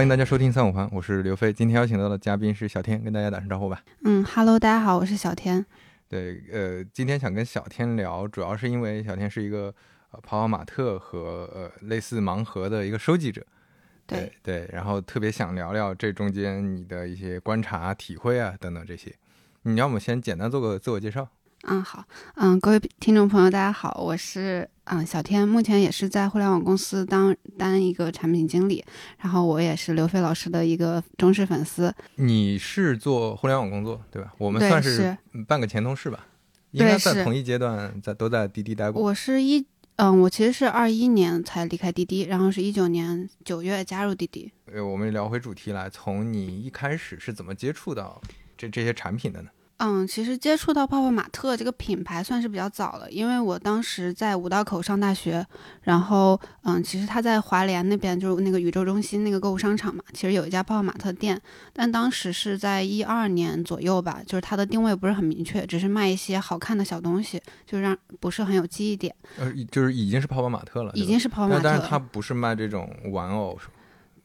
欢迎大家收听三五环，我是刘飞。今天邀请到的嘉宾是小天，跟大家打声招呼吧。嗯，Hello，大家好，我是小天。对，呃，今天想跟小天聊，主要是因为小天是一个呃跑跑马特和呃类似盲盒的一个收集者。对对，然后特别想聊聊这中间你的一些观察、体会啊等等这些。你要么先简单做个自我介绍。嗯，好，嗯，各位听众朋友，大家好，我是嗯小天，目前也是在互联网公司当当一个产品经理，然后我也是刘飞老师的一个忠实粉丝。你是做互联网工作对吧？我们算是半个前同事吧，应该在同一阶段在都在滴滴待过。我是一嗯，我其实是二一年才离开滴滴，然后是一九年九月加入滴滴。呃，我们聊回主题来，从你一开始是怎么接触到这这些产品的呢？嗯，其实接触到泡泡玛特这个品牌算是比较早了，因为我当时在五道口上大学，然后嗯，其实他在华联那边就是那个宇宙中心那个购物商场嘛，其实有一家泡泡玛特店，但当时是在一二年左右吧，就是它的定位不是很明确，只是卖一些好看的小东西，就让不是很有记忆点。呃，就是已经是泡泡玛特了，已经是泡泡玛特，但是它不是卖这种玩偶，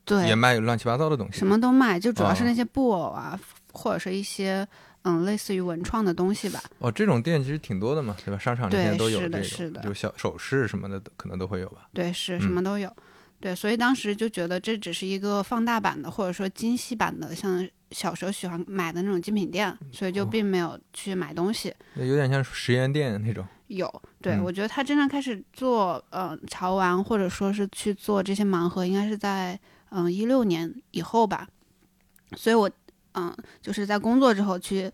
对，也卖乱七八糟的东西，什么都卖，就主要是那些布偶啊，或者是一些。嗯，类似于文创的东西吧。哦，这种店其实挺多的嘛，对吧？商场里面都有这种，就小首饰什么的，可能都会有吧。对，是什么都有。对，所以当时就觉得这只是一个放大版的，或者说精细版的，像小时候喜欢买的那种精品店，所以就并没有去买东西。有点像实验店那种。有，对我觉得他真正开始做呃潮玩，或者说是去做这些盲盒，应该是在嗯一六年以后吧。所以我。嗯，就是在工作之后去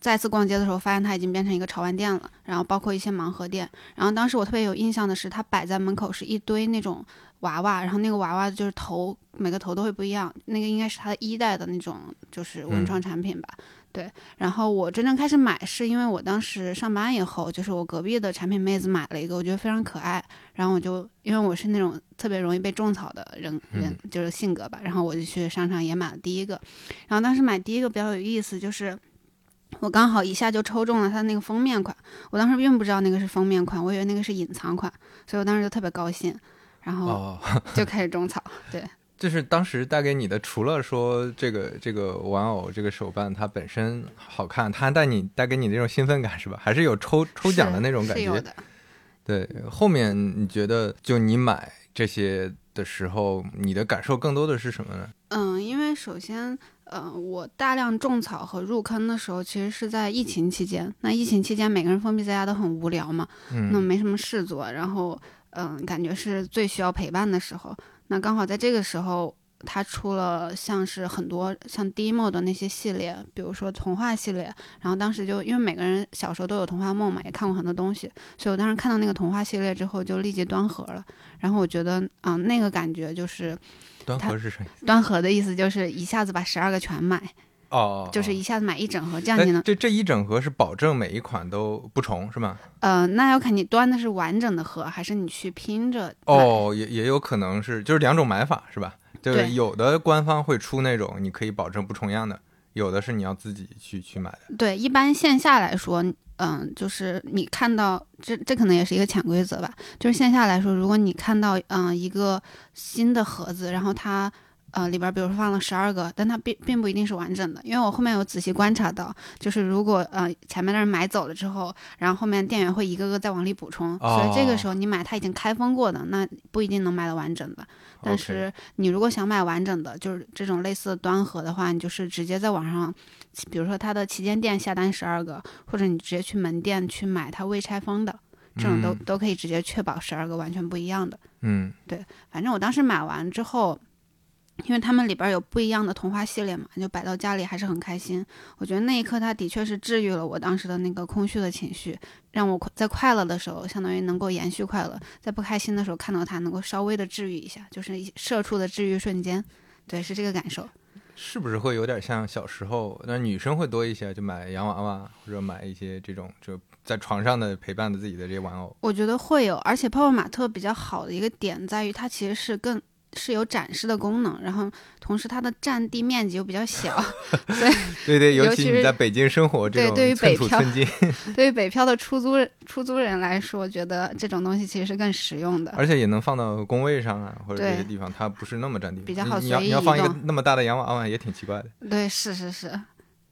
再次逛街的时候，发现它已经变成一个潮玩店了。然后包括一些盲盒店。然后当时我特别有印象的是，它摆在门口是一堆那种娃娃，然后那个娃娃就是头每个头都会不一样。那个应该是它的一代的那种就是文创产品吧。对。然后我真正开始买，是因为我当时上班以后，就是我隔壁的产品妹子买了一个，我觉得非常可爱。然后我就因为我是那种。特别容易被种草的人人就是性格吧，然后我就去商场也买了第一个，然后当时买第一个比较有意思，就是我刚好一下就抽中了它的那个封面款，我当时并不知道那个是封面款，我以为那个是隐藏款，所以我当时就特别高兴，然后 就开始种草。对，就是当时带给你的，除了说这个这个玩偶这个手办它本身好看，它还带你带给你那种兴奋感是吧？还是有抽抽奖的那种感觉？对，后面你觉得就你买。这些的时候，你的感受更多的是什么呢？嗯，因为首先，呃，我大量种草和入坑的时候，其实是在疫情期间。那疫情期间，每个人封闭在家都很无聊嘛，嗯那没什么事做，然后，嗯，感觉是最需要陪伴的时候。那刚好在这个时候。他出了像是很多像 demo 的那些系列，比如说童话系列，然后当时就因为每个人小时候都有童话梦嘛，也看过很多东西，所以我当时看到那个童话系列之后就立即端盒了。然后我觉得，嗯，那个感觉就是端盒是什么？端盒的意思就是一下子把十二个全买哦，就是一下子买一整盒，这样你能这这一整盒是保证每一款都不重是吗？呃，那要看你端的是完整的盒，还是你去拼着哦，也也有可能是就是两种买法是吧？就是有的官方会出那种你可以保证不重样的，有的是你要自己去去买的。对，一般线下来说，嗯，就是你看到这这可能也是一个潜规则吧。就是线下来说，如果你看到嗯一个新的盒子，然后它。呃，里边比如说放了十二个，但它并并不一定是完整的，因为我后面有仔细观察到，就是如果呃前面的人买走了之后，然后后面店员会一个个再往里补充，所以这个时候你买它已经开封过的，那不一定能买到完整的。但是你如果想买完整的，就是这种类似端盒的话，你就是直接在网上，比如说它的旗舰店下单十二个，或者你直接去门店去买它未拆封的，这种都都可以直接确保十二个完全不一样的。嗯，对，反正我当时买完之后。因为他们里边有不一样的童话系列嘛，就摆到家里还是很开心。我觉得那一刻，它的确是治愈了我当时的那个空虚的情绪，让我在快乐的时候，相当于能够延续快乐；在不开心的时候，看到它能够稍微的治愈一下，就是社畜的治愈瞬间。对，是这个感受。是不是会有点像小时候？那女生会多一些，就买洋娃娃或者买一些这种就在床上的陪伴的自己的这些玩偶。我觉得会有，而且泡泡玛特比较好的一个点在于，它其实是更。是有展示的功能，然后同时它的占地面积又比较小，所以对对，尤其你在北京生活，这种对于北漂，对于北漂的出租出租人来说，觉得这种东西其实是更实用的，而且也能放到工位上啊，或者这些地方，它不是那么占地，比较好你要你要放一个那么大的洋娃娃也挺奇怪的。对，是是是，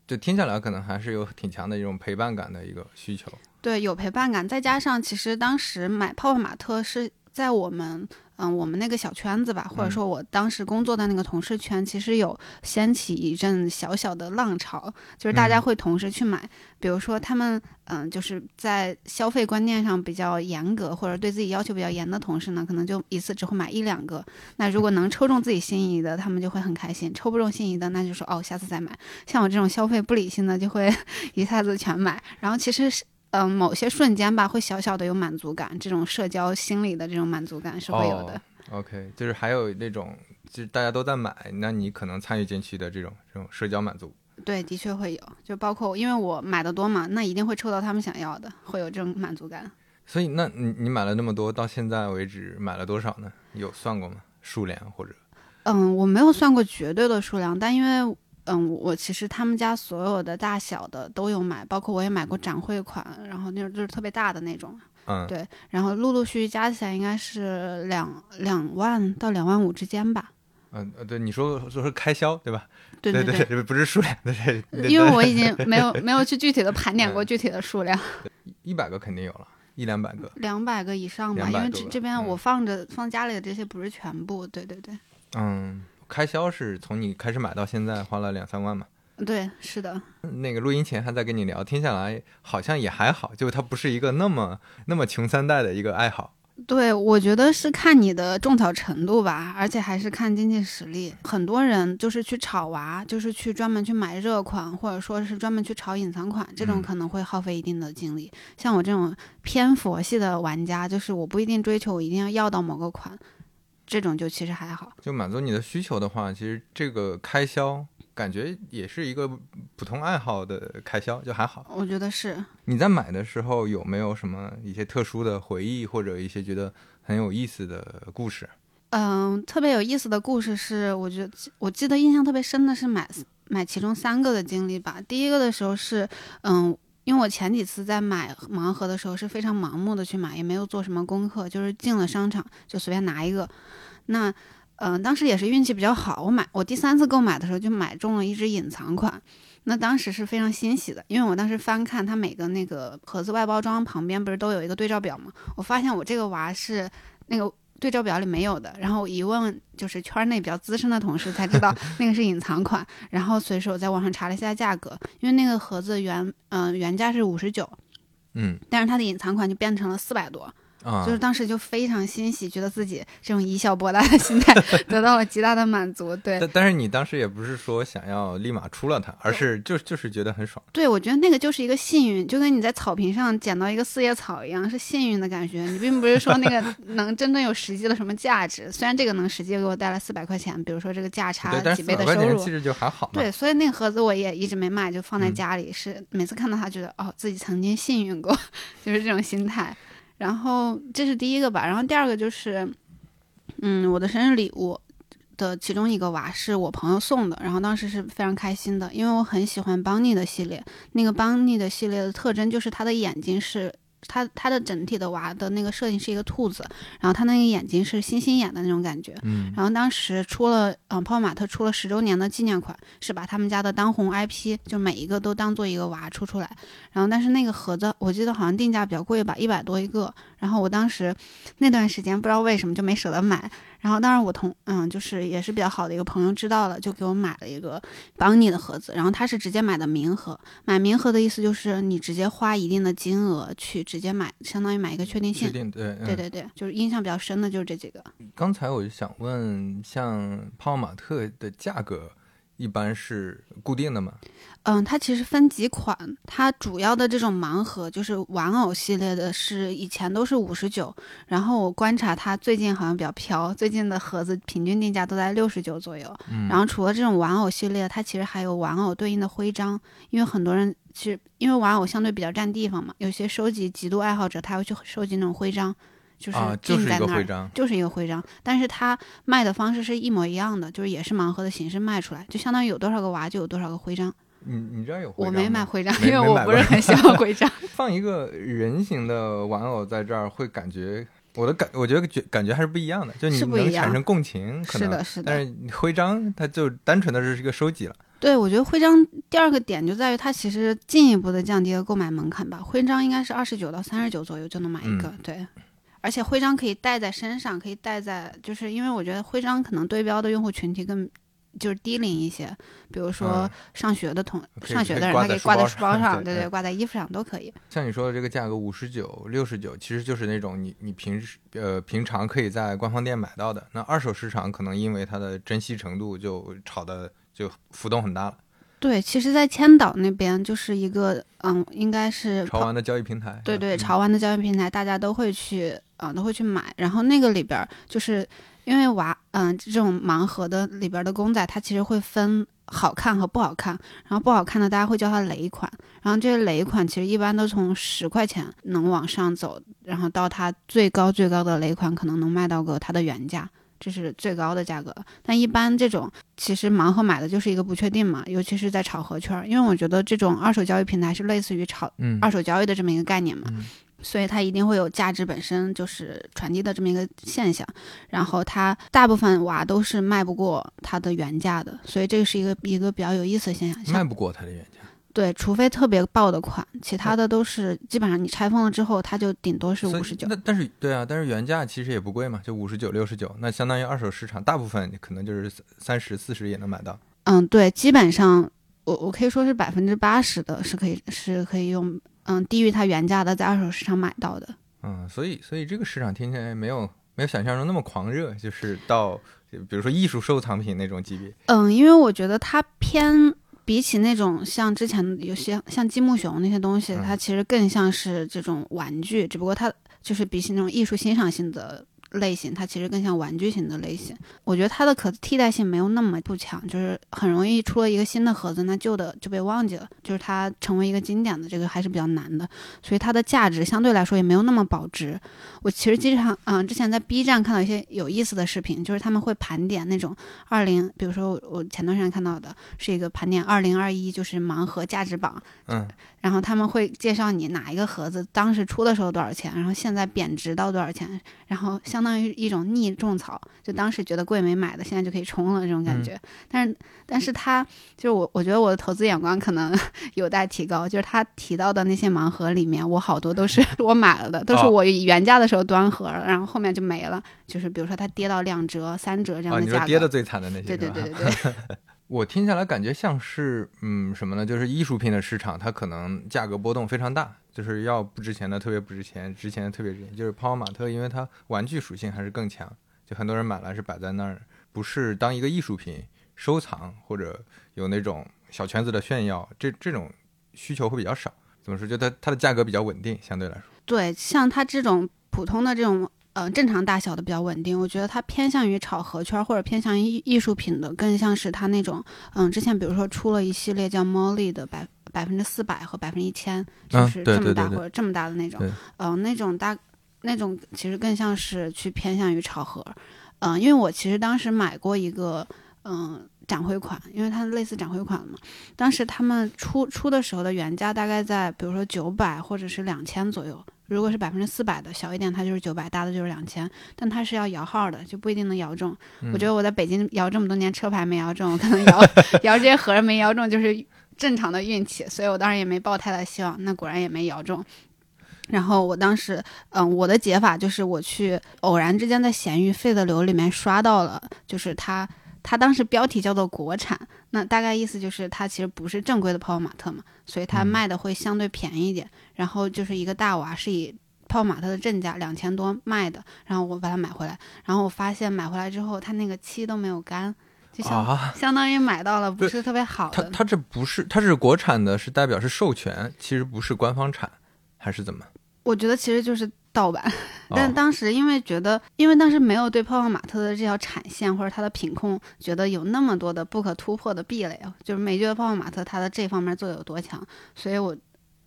就听下来可能还是有挺强的一种陪伴感的一个需求。对，有陪伴感，再加上其实当时买泡泡玛特是在我们。嗯，我们那个小圈子吧，或者说我当时工作的那个同事圈，其实有掀起一阵小小的浪潮，就是大家会同时去买。比如说他们，嗯，就是在消费观念上比较严格，或者对自己要求比较严的同事呢，可能就一次只会买一两个。那如果能抽中自己心仪的，他们就会很开心；抽不中心仪的，那就说哦，下次再买。像我这种消费不理性的，就会 一下子全买。然后其实是。嗯，某些瞬间吧，会小小的有满足感，这种社交心理的这种满足感是会有的。OK，就是还有那种，就是大家都在买，那你可能参与进去的这种这种社交满足。对，的确会有，就包括因为我买的多嘛，那一定会抽到他们想要的，会有这种满足感。所以，那你你买了那么多，到现在为止买了多少呢？有算过吗？数量或者？嗯，我没有算过绝对的数量，但因为。嗯，我其实他们家所有的大小的都有买，包括我也买过展会款，然后那种就是特别大的那种。嗯，对，然后陆陆续续加起来应该是两两万到两万五之间吧。嗯呃，对，你说说是开销对吧？对对对，不是数量，对。因为我已经没有没有去具体的盘点过具体的数量。一百个肯定有了，一两百个。两百个以上吧，因为这这边我放着放家里的这些不是全部，对对对。嗯。开销是从你开始买到现在花了两三万嘛？对，是的。那个录音前还在跟你聊，听下来好像也还好，就它不是一个那么那么穷三代的一个爱好。对，我觉得是看你的种草程度吧，而且还是看经济实力。很多人就是去炒娃，就是去专门去买热款，或者说是专门去炒隐藏款，这种可能会耗费一定的精力。像我这种偏佛系的玩家，就是我不一定追求我一定要要到某个款。这种就其实还好，就满足你的需求的话，其实这个开销感觉也是一个普通爱好的开销，就还好。我觉得是。你在买的时候有没有什么一些特殊的回忆，或者一些觉得很有意思的故事？嗯，特别有意思的故事是，我觉得我记得印象特别深的是买买其中三个的经历吧。第一个的时候是，嗯。因为我前几次在买盲盒的时候是非常盲目的去买，也没有做什么功课，就是进了商场就随便拿一个。那，嗯，当时也是运气比较好，我买我第三次购买的时候就买中了一只隐藏款，那当时是非常欣喜的，因为我当时翻看它每个那个盒子外包装旁边不是都有一个对照表吗？我发现我这个娃是那个。对照表里没有的，然后我一问就是圈内比较资深的同事才知道 那个是隐藏款，然后随手在网上查了一下价格，因为那个盒子原嗯原价是五十九，嗯，但是它的隐藏款就变成了四百多。就是当时就非常欣喜，觉得自己这种以小博大的心态 得到了极大的满足。对，但但是你当时也不是说想要立马出了它，而是就就是觉得很爽。对，我觉得那个就是一个幸运，就跟你在草坪上捡到一个四叶草一样，是幸运的感觉。你并不是说那个 能真正有实际的什么价值，虽然这个能实际给我带来四百块钱，比如说这个价差几倍的收入，其实就还好。对，所以那个盒子我也一直没卖，就放在家里。是每次看到它，觉得哦，自己曾经幸运过，就是这种心态。然后这是第一个吧，然后第二个就是，嗯，我的生日礼物的其中一个娃是我朋友送的，然后当时是非常开心的，因为我很喜欢邦尼的系列，那个邦尼的系列的特征就是它的眼睛是。它它的整体的娃的那个设定是一个兔子，然后它那个眼睛是星星眼的那种感觉。嗯，然后当时出了，嗯，泡泡玛特出了十周年的纪念款，是把他们家的当红 IP 就每一个都当做一个娃出出来。然后但是那个盒子我记得好像定价比较贵吧，一百多一个。然后我当时那段时间不知道为什么就没舍得买。然后当然我同嗯就是也是比较好的一个朋友知道了，就给我买了一个邦尼的盒子。然后他是直接买的明盒，买明盒的意思就是你直接花一定的金额去直接买，相当于买一个确定性。确定对对对对，就是印象比较深的就是这几个。刚才我就想问，像泡泡玛特的价格。一般是固定的吗？嗯，它其实分几款，它主要的这种盲盒就是玩偶系列的，是以前都是五十九，然后我观察它最近好像比较飘，最近的盒子平均定价都在六十九左右。嗯，然后除了这种玩偶系列，它其实还有玩偶对应的徽章，因为很多人其实因为玩偶相对比较占地方嘛，有些收集极度爱好者他会去收集那种徽章。就是就是一个徽章，就是一个徽章。但是它卖的方式是一模一样的，就是也是盲盒的形式卖出来，就相当于有多少个娃就有多少个徽章。你你知道有？我没买徽章，因为我不是很喜欢徽章。放一个人形的玩偶在这儿，会感觉我的感，我觉得觉感觉还是不一样的，就你能产生共情，是的，是的。但是徽章它就单纯的是一个收集了。对，我觉得徽章第二个点就在于它其实进一步的降低了购买门槛吧。徽章应该是二十九到三十九左右就能买一个，对。而且徽章可以戴在身上，可以戴在，就是因为我觉得徽章可能对标的用户群体更就是低龄一些，比如说上学的同上学的人，他可以挂在书包上，对对，挂在衣服上都可以。像你说的这个价格五十九、六十九，其实就是那种你你平时呃平常可以在官方店买到的。那二手市场可能因为它的珍惜程度就炒的。就浮动很大了。对，其实，在千岛那边就是一个，嗯，应该是潮玩的交易平台。对对，潮玩的交易平台，大家都会去，嗯，都会去买。然后那个里边，就是因为娃，嗯，这种盲盒的里边的公仔，它其实会分好看和不好看。然后不好看的，大家会叫它雷款。然后这些雷款其实一般都从十块钱能往上走，然后到它最高最高的雷款，可能能卖到个它的原价。这是最高的价格，但一般这种其实盲盒买的就是一个不确定嘛，尤其是在炒盒圈，因为我觉得这种二手交易平台是类似于炒二手交易的这么一个概念嘛，所以它一定会有价值本身就是传递的这么一个现象，然后它大部分娃都是卖不过它的原价的，所以这个是一个一个比较有意思的现象，卖不过它的原价。对，除非特别爆的款，其他的都是基本上你拆封了之后，它就顶多是五十九。那但是对啊，但是原价其实也不贵嘛，就五十九、六十九，那相当于二手市场大部分可能就是三十四十也能买到。嗯，对，基本上我我可以说是百分之八十的是可以是可以用嗯低于它原价的在二手市场买到的。嗯，所以所以这个市场听起来没有没有想象中那么狂热，就是到比如说艺术收藏品那种级别。嗯，因为我觉得它偏。比起那种像之前有些像积木熊那些东西，它其实更像是这种玩具，只不过它就是比起那种艺术欣赏性的。类型它其实更像玩具型的类型，我觉得它的可替代性没有那么不强，就是很容易出了一个新的盒子，那旧的就被忘记了，就是它成为一个经典的这个还是比较难的，所以它的价值相对来说也没有那么保值。我其实经常嗯，之前在 B 站看到一些有意思的视频，就是他们会盘点那种二零，比如说我前段时间看到的是一个盘点二零二一，就是盲盒价值榜，嗯。然后他们会介绍你哪一个盒子当时出的时候多少钱，然后现在贬值到多少钱，然后相当于一种逆种草，就当时觉得贵没买的，现在就可以冲了这种感觉。但是，但是他就是我，我觉得我的投资眼光可能 有待提高。就是他提到的那些盲盒里面，我好多都是 我买了的，都是我原价的时候端盒了，然后后面就没了。就是比如说它跌到两折、三折这样的价格，你跌的最惨的那些，对对对对对。我听下来感觉像是，嗯，什么呢？就是艺术品的市场，它可能价格波动非常大，就是要不值钱的特别不值钱，值钱的特别值钱。就是泡泡玛特，因为它玩具属性还是更强，就很多人买来是摆在那儿，不是当一个艺术品收藏或者有那种小圈子的炫耀，这这种需求会比较少。怎么说？就它它的价格比较稳定，相对来说。对，像它这种普通的这种。嗯，正常大小的比较稳定，我觉得它偏向于炒盒圈或者偏向于艺术品的，更像是它那种，嗯，之前比如说出了一系列叫 Molly 的百百分之四百和百分之一千，就是这么大或者这么大的那种，嗯，那种大那种其实更像是去偏向于炒盒，嗯，因为我其实当时买过一个，嗯，展会款，因为它类似展会款嘛，当时他们出出的时候的原价大概在比如说九百或者是两千左右。如果是百分之四百的小一点，它就是九百，大的就是两千，但它是要摇号的，就不一定能摇中。我觉得我在北京摇这么多年车牌没摇中，可能摇摇这些盒没摇中就是正常的运气，所以我当时也没抱太大希望。那果然也没摇中。然后我当时，嗯，我的解法就是我去偶然之间在闲鱼费的流里面刷到了，就是它。它当时标题叫做国产，那大概意思就是它其实不是正规的泡泡玛特嘛，所以它卖的会相对便宜一点。然后就是一个大娃是以泡泡玛特的正价两千多卖的，然后我把它买回来，然后我发现买回来之后它那个漆都没有干，就相相当于买到了不是特别好的。它它这不是它是国产的，是代表是授权，其实不是官方产，还是怎么？我觉得其实就是。盗版，但当时因为觉得，因为当时没有对泡泡玛特的这条产线或者它的品控觉得有那么多的不可突破的壁垒，就是没觉得泡泡玛特它的这方面做的有多强，所以我，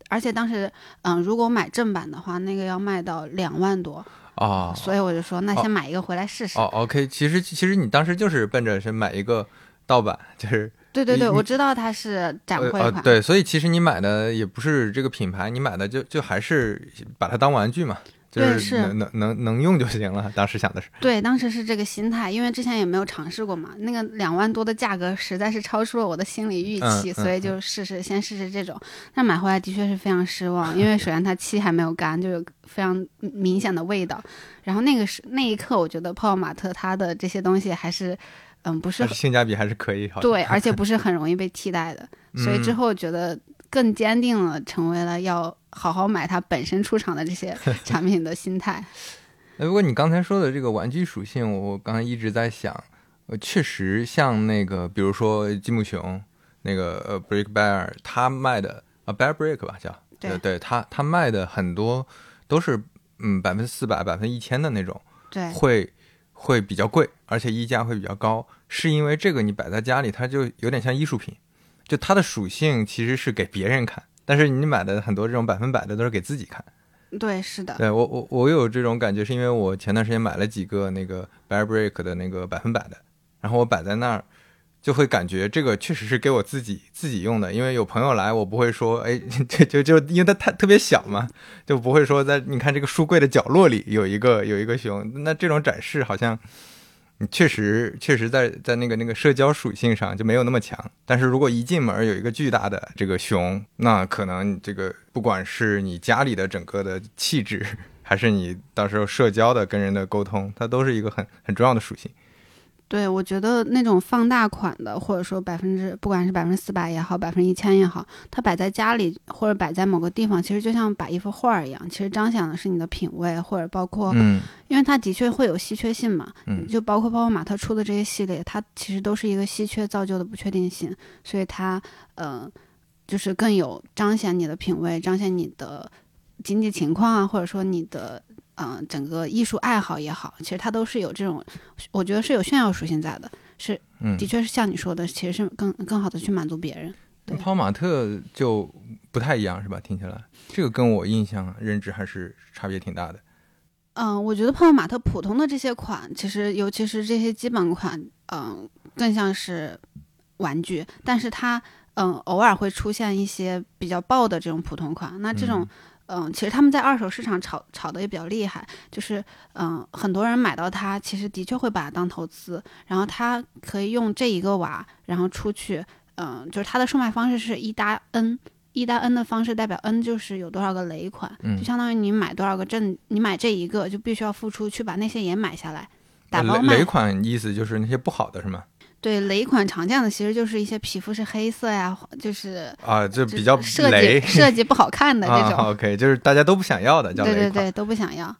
而且当时，嗯，如果买正版的话，那个要卖到两万多，啊，所以我就说那先买一个回来试试。哦，OK，其实其实你当时就是奔着是买一个盗版，就是。对对对，我知道它是展会款，呃对，所以其实你买的也不是这个品牌，你买的就就还是把它当玩具嘛，就对是能能能能用就行了。当时想的是，对，当时是这个心态，因为之前也没有尝试过嘛，那个两万多的价格实在是超出了我的心理预期，所以就试试先试试这种。但买回来的确是非常失望，因为首先它漆还没有干，就有非常明显的味道。然后那个是那一刻，我觉得泡泡玛特它的这些东西还是，嗯，不是性价比还是可以，对，而且不是 很容易被替代的，所以之嗯后觉得更坚定了成为了要好好买它本身出厂的这些 产品的心态。哎不过你刚才说的这个玩具属性，我刚才一直在想，呃，确实像那个，比如说积木熊，那个呃 Brick Bear，他卖的啊 Bear Brick 吧叫，对呃对他他卖的很多都是嗯百分之四百、百分之一千的那种，对，会会比较贵，而且溢价会比较高，是因为这个你摆在家里，它就有点像艺术品，就它的属性其实是给别人看，但是你买的很多这种百分百的都是给自己看。对，是的，对我我我有这种感觉，是因为我前段时间买了几个那个 Bear Brick 的那个百分百的，然后我摆在那儿，就会感觉这个确实是给我自己自己用的，因为有朋友来，我不会说，哎，就就就因为它太特别小嘛，就不会说在你看这个书柜的角落里有一个有一个熊，那这种展示好像。你确实确实在在那个那个社交属性上就没有那么强，但是如果一进门有一个巨大的这个熊，那可能这个不管是你家里的整个的气质，还是你到时候社交的跟人的沟通，它都是一个很很重要的属性。对，我觉得那种放大款的，或者说百分之，不管是百分之四百也好，百分之一千也好，它摆在家里或者摆在某个地方，其实就像摆一幅画儿一样，其实彰显的是你的品味，或者包括，嗯因为它的确会有稀缺性嘛，嗯就包括泡泡玛特出的这些系列，它其实都是一个稀缺造就的不确定性，所以它，呃，就是更有彰显你的品味，彰显你的经济情况啊，或者说你的。嗯、整个艺术爱好也好，其实它都是有这种，我觉得是有炫耀属性在的。是，嗯的，确是像你说的，其实是更更好的去满足别人。对泡玛特就不太一样是吧？听起来这个跟我印象认知还是差别挺大的。嗯，我觉得泡泡玛特普通的这些款，其实尤其是这些基本款，嗯，更像是玩具，但是它嗯偶尔会出现一些比较爆的这种普通款。那这种嗯，其实他们在二手市场炒炒的也比较厉害，就是嗯，很多人买到它，其实的确会把它当投资，然后它可以用这一个瓦，然后出去，嗯，就是它的售卖方式是一搭 n。一搭 n 的方式代表 n 就是有多少个雷款，嗯就相当于你买多少个证，你买这一个就必须要付出去把那些也买下来，打包。雷款意思就是那些不好的是吗？对雷款常见的其实就是一些皮肤是黑色呀，就是啊，就就比较设计设计不好看的 这种。啊。OK，就是大家都不想要的叫对对雷款。对，都不想要。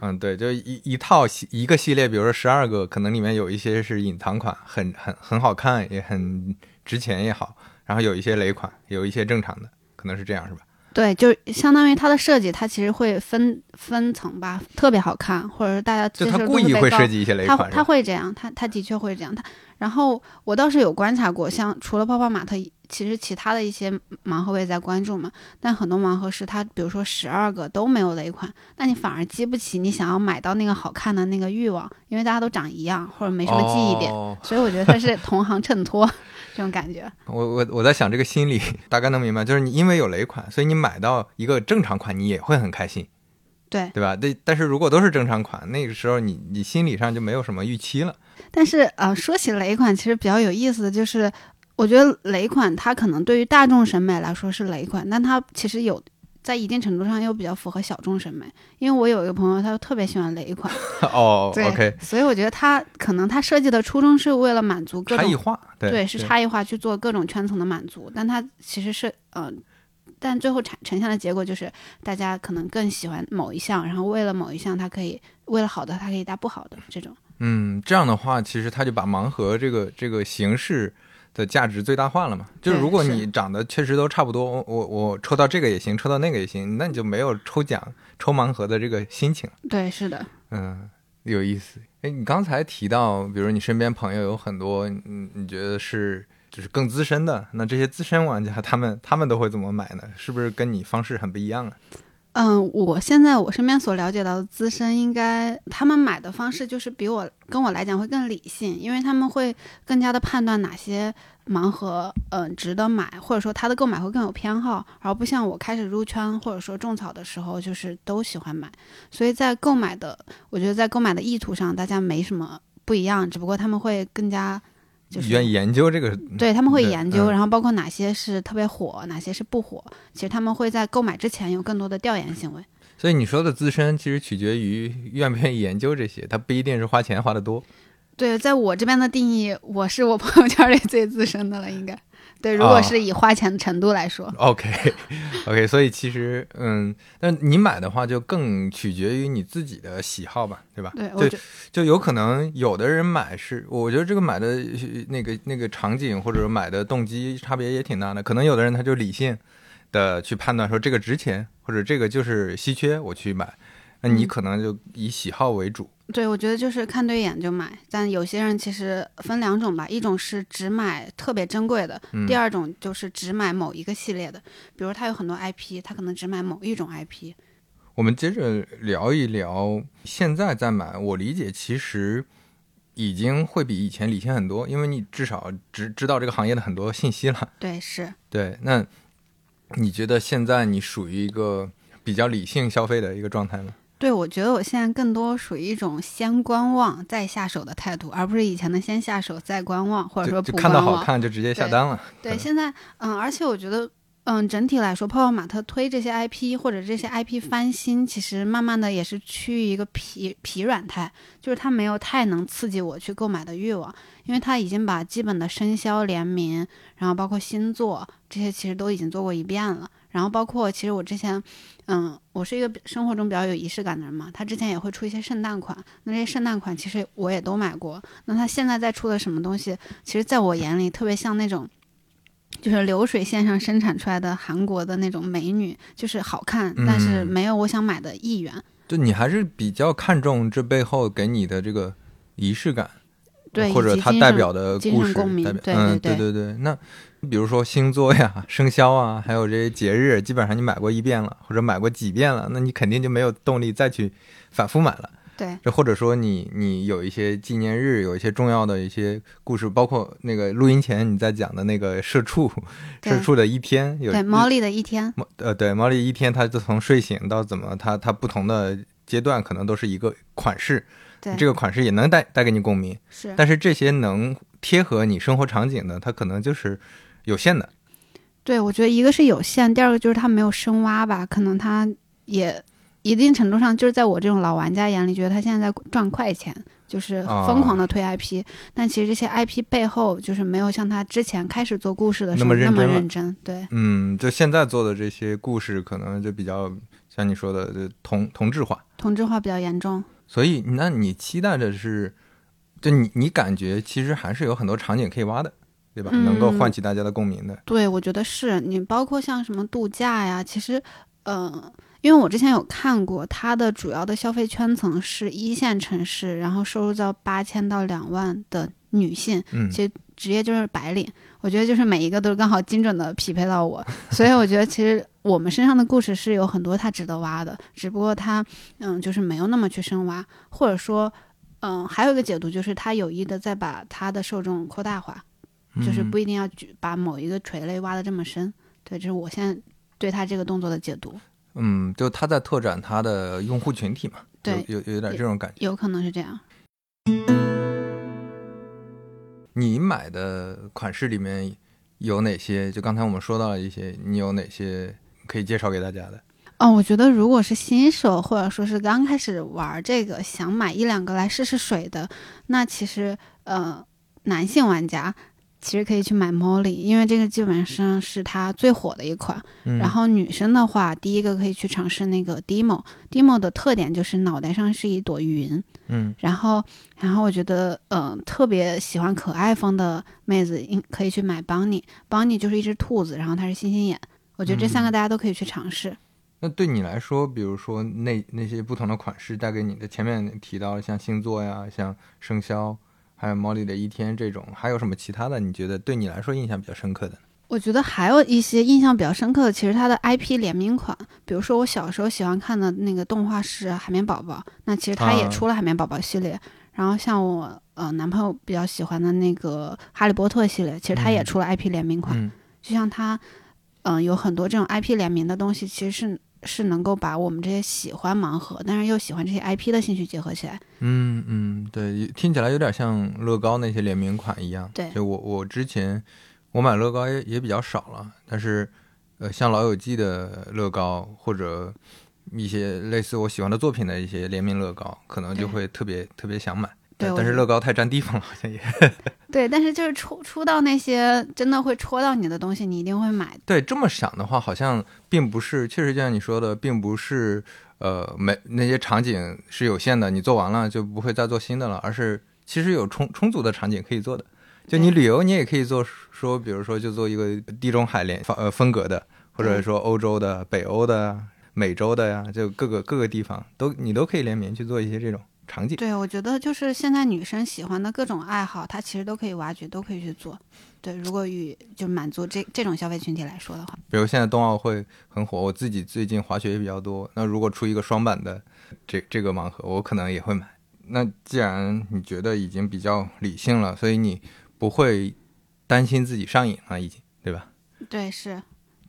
嗯，对，就一一套系一个系列，比如说十二个，可能里面有一些是隐藏款，很很很好看，也很值钱也好，然后有一些雷款，有一些正常的，可能是这样是吧？对，就相当于它的设计，它其实会分分层吧，特别好看，或者是大家就他故意会设计一些雷款，是他？会这样，他他的确会这样。他然后我倒是有观察过，像除了泡泡玛特，其实其他的一些盲盒我也在关注嘛。但很多盲盒是它，比如说十二个都没有雷款，那你反而激不起你想要买到那个好看的那个欲望，因为大家都长一样或者没什么记忆点，哦、所以我觉得它是同行衬托 这种感觉。我我我在想这个心理，大概能明白，就是你因为有雷款，所以你买到一个正常款，你也会很开心，对，对吧？但但是如果都是正常款，那个时候你你心理上就没有什么预期了。但是呃，说起雷款，其实比较有意思的就是，我觉得雷款它可能对于大众审美来说是雷款，但它其实有在一定程度上又比较符合小众审美。因为我有一个朋友，他就特别喜欢雷款，哦对，OK，所以我觉得他可能他设计的初衷是为了满足各种差异化，对对是差异化去做各种圈层的满足，但他其实是呃。但最后产呈现的结果就是，大家可能更喜欢某一项，然后为了某一项，它可以为了好的，它可以搭不好的这种。嗯，这样的话，其实他就把盲盒这个这个形式的价值最大化了嘛。就是如果你长得确实都差不多，我我我抽到这个也行，抽到那个也行，那你就没有抽奖抽盲盒的这个心情。对，是的，嗯，有意思。哎，你刚才提到，比如你身边朋友有很多，嗯，你觉得是就是更资深的，那这些资深玩家他们他们都会怎么买呢？是不是跟你方式很不一样啊？嗯，我现在我身边所了解到的资深，应该他们买的方式就是比我跟我来讲会更理性，因为他们会更加的判断哪些盲盒嗯值得买，或者说他的购买会更有偏好，而不像我开始入圈或者说种草的时候就是都喜欢买，所以在购买的，我觉得在购买的意图上大家没什么不一样，只不过他们会更加。愿意研究这个，对他们会研究，然后包括哪些是特别火，哪些是不火，其实他们会在购买之前有更多的调研行为。所以你说的资深，其实取决于愿不愿意研究这些，他不一定是花钱花的多。对，在我这边的定义，我是我朋友圈里最资深的了，应该。对，如果是以花钱的程度来说，OK，OK，所以其实，嗯，但你买的话就更取决于你自己的喜好吧，对吧？对，就就有可能有的人买是，我觉得这个买的那个那个场景或者买的动机差别也挺大的，可能有的人他就理性的去判断说这个值钱或者这个就是稀缺，我去买。那你可能就以喜好为主，对，我觉得就是看对眼就买。但有些人其实分两种吧，一种是只买特别珍贵的，第二种就是只买某一个系列的。比如他有很多 IP，他可能只买某一种 IP。我们接着聊一聊，现在再买，我理解其实已经会比以前理性很多，因为你至少知知道这个行业的很多信息了。对，是。对，那你觉得现在你属于一个比较理性消费的一个状态吗？对，我觉得我现在更多属于一种先观望再下手的态度，而不是以前的先下手再观望，或者说看到好看就直接下单了。对，现在嗯，而且我觉得嗯，整体来说，泡泡玛特推这些 IP 或者这些 IP 翻新，其实慢慢的也是趋于一个疲疲软态，就是它没有太能刺激我去购买的欲望，因为它已经把基本的生肖联名，然后包括星座这些其实都已经做过一遍了。然后包括，其实我之前，嗯，我是一个生活中比较有仪式感的人嘛。他之前也会出一些圣诞款，那这些圣诞款其实我也都买过。那他现在在出的什么东西，其实在我眼里特别像那种，就是流水线上生产出来的韩国的那种美女，就是好看，但是没有我想买的意愿。就你还是比较看重这背后给你的这个仪式感，对，或者它代表的故事，代表，嗯，对对对，那。比如说星座呀、生肖啊，还有这些节日，基本上你买过一遍了，或者买过几遍了，那你肯定就没有动力再去反复买了。对，或者说你你有一些纪念日，有一些重要的一些故事，包括那个录音前你在讲的那个社畜，社畜的一天，有对毛利的一天，呃，对毛利一天，它就从睡醒到怎么，它它不同的阶段可能都是一个款式，对，这个款式也能带带给你共鸣，是，但是这些能贴合你生活场景的，它可能就是。有限的，对，我觉得一个是有限，第二个就是它没有深挖吧，可能它也一定程度上就是在我这种老玩家眼里，觉得他现在在赚快钱，就是疯狂的推 IP，但其实这些 IP 背后就是没有像他之前开始做故事的时候那么认真，对，嗯，就现在做的这些故事可能就比较像你说的就同同质化，同质化比较严重，所以那你期待的是，就你你感觉其实还是有很多场景可以挖的。对吧？能够唤起大家的共鸣的。对，我觉得是你，包括像什么度假呀，其实，嗯，因为我之前有看过，它的主要的消费圈层是一线城市，然后收入在八千到两万的女性，嗯，其实职业就是白领。我觉得就是每一个都是刚好精准的匹配到我，所以我觉得其实我们身上的故事是有很多它值得挖的，只不过它，嗯，就是没有那么去深挖，或者说，嗯，还有一个解读就是他有意的在把他的受众扩大化。就是不一定要把某一个垂类挖的这么深，对，这是我现在对他这个动作的解读。嗯，就他在拓展他的用户群体嘛，对，有有点这种感觉，有可能是这样。你买的款式里面有哪些？就刚才我们说到了一些，你有哪些可以介绍给大家的？哦，我觉得如果是新手或者说是刚开始玩这个，想买一两个来试试水的，那其实呃，男性玩家。其实可以去买 Molly，因为这个基本上是它最火的一款。然后女生的话，第一个可以去尝试那个 Demo。Demo 的特点就是脑袋上是一朵云。嗯。然后，然后我觉得，嗯，特别喜欢可爱风的妹子，应可以去买 Bunny。Bunny 就是一只兔子，然后它是星星眼。我觉得这三个大家都可以去尝试。那对你来说，比如说那那些不同的款式带给你的，前面提到像星座呀，像生肖。还有毛利的一天这种，还有什么其他的？你觉得对你来说印象比较深刻的？我觉得还有一些印象比较深刻的，其实它的 IP 联名款，比如说我小时候喜欢看的那个动画是海绵宝宝，那其实它也出了海绵宝宝系列。然后像我呃男朋友比较喜欢的那个哈利波特系列，其实它也出了 IP 联名款。就像它，嗯，有很多这种 IP 联名的东西，其实是是能够把我们这些喜欢盲盒，但是又喜欢这些 IP 的兴趣结合起来。嗯嗯，对，听起来有点像乐高那些联名款一样。对，就我我之前。我买乐高也也比较少了，但是，呃，像老友记的乐高或者一些类似我喜欢的作品的一些联名乐高，可能就会特别特别想买。对，但是乐高太占地方了，好像也。对，但是就是出出到那些真的会戳到你的东西，你一定会买。对，这么想的话，好像并不是，确实就像你说的，并不是，呃，没那些场景是有限的，你做完了就不会再做新的了，而是其实有充充足的场景可以做的。就你旅游，你也可以做说，比如说就做一个地中海联呃风格的，或者说欧洲的、北欧的、美洲的呀，就各个各个地方都你都可以联名去做一些这种场景。对，我觉得就是现在女生喜欢的各种爱好，她其实都可以挖掘，都可以去做。对，如果与就满足这这种消费群体来说的话，比如现在冬奥会很火，我自己最近滑雪也比较多，那如果出一个双板的这这个盲盒，我可能也会买。那既然你觉得已经比较理性了，所以你。不会担心自己上瘾了，已经对吧？对，是，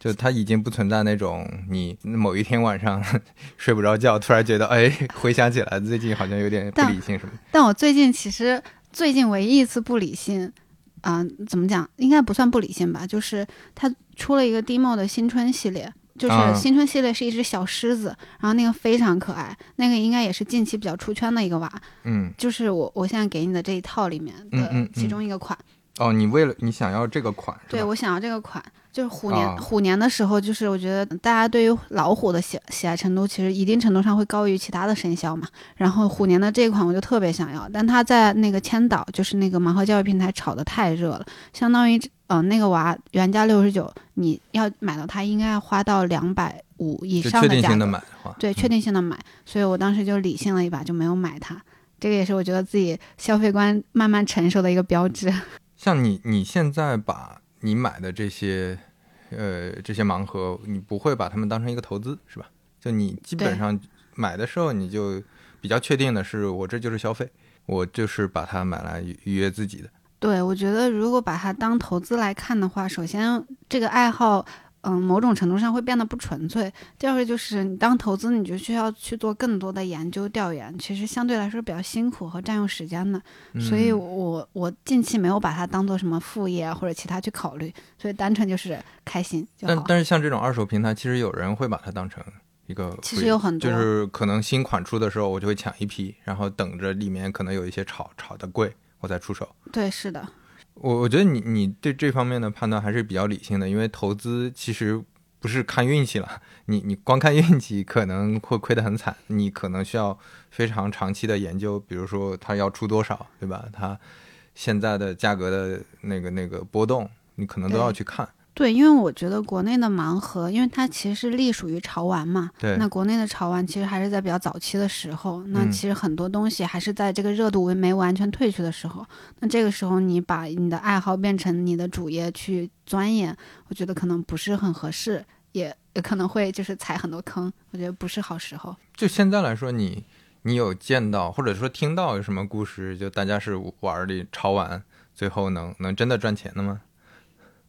就它已经不存在那种你某一天晚上 睡不着觉，突然觉得哎，回想起来最近好像有点不理性什么。但我最近其实最近唯一一次不理性，啊，怎么讲？应该不算不理性吧？就是它出了一个 Demo 的新春系列。就是新春系列是一只小狮子，然后那个非常可爱，那个应该也是近期比较出圈的一个娃。嗯，就是我我现在给你的这一套里面的其中一个款。哦，你为了你想要这个款？对，我想要这个款。就是虎年虎年的时候，就是我觉得大家对于老虎的喜喜爱程度，其实一定程度上会高于其他的生肖嘛。然后虎年的这款我就特别想要，但它在那个千岛，就是那个盲盒教育平台炒的太热了，相当于嗯那个娃原价六十九，你要买到它应该要花到两百五以上的价格。对，确定性的买，所以我当时就理性了一把，就没有买它。这个也是我觉得自己消费观慢慢成熟的一个标志。像你你现在把。你买的这些，呃，这些盲盒，你不会把它们当成一个投资，是吧？就你基本上买的时候，你就比较确定的是，我这就是消费，我就是把它买来愉悦自己的。对，我觉得如果把它当投资来看的话，首先这个爱好。嗯，某种程度上会变得不纯粹。第二个就是你当投资，你就需要去做更多的研究调研，其实相对来说比较辛苦和占用时间的。所以，我我近期没有把它当做什么副业或者其他去考虑，所以单纯就是开心就好。但但是像这种二手平台，其实有人会把它当成一个，其实有很多，就是可能新款出的时候，我就会抢一批，然后等着里面可能有一些炒炒的贵，我再出手。对，是的。我我觉得你你对这方面的判断还是比较理性的，因为投资其实不是看运气了，你你光看运气可能会亏得很惨，你可能需要非常长期的研究，比如说它要出多少，对吧？它现在的价格的那个那个波动，你可能都要去看。对，因为我觉得国内的盲盒，因为它其实是隶属于潮玩嘛。对。那国内的潮玩其实还是在比较早期的时候，那其实很多东西还是在这个热度没完全退去的时候。那这个时候你把你的爱好变成你的主业去钻研，我觉得可能不是很合适，也也可能会就是踩很多坑。我觉得不是好时候。就现在来说，你你有见到或者说听到有什么故事？就大家是玩的潮玩，最后能能真的赚钱的吗？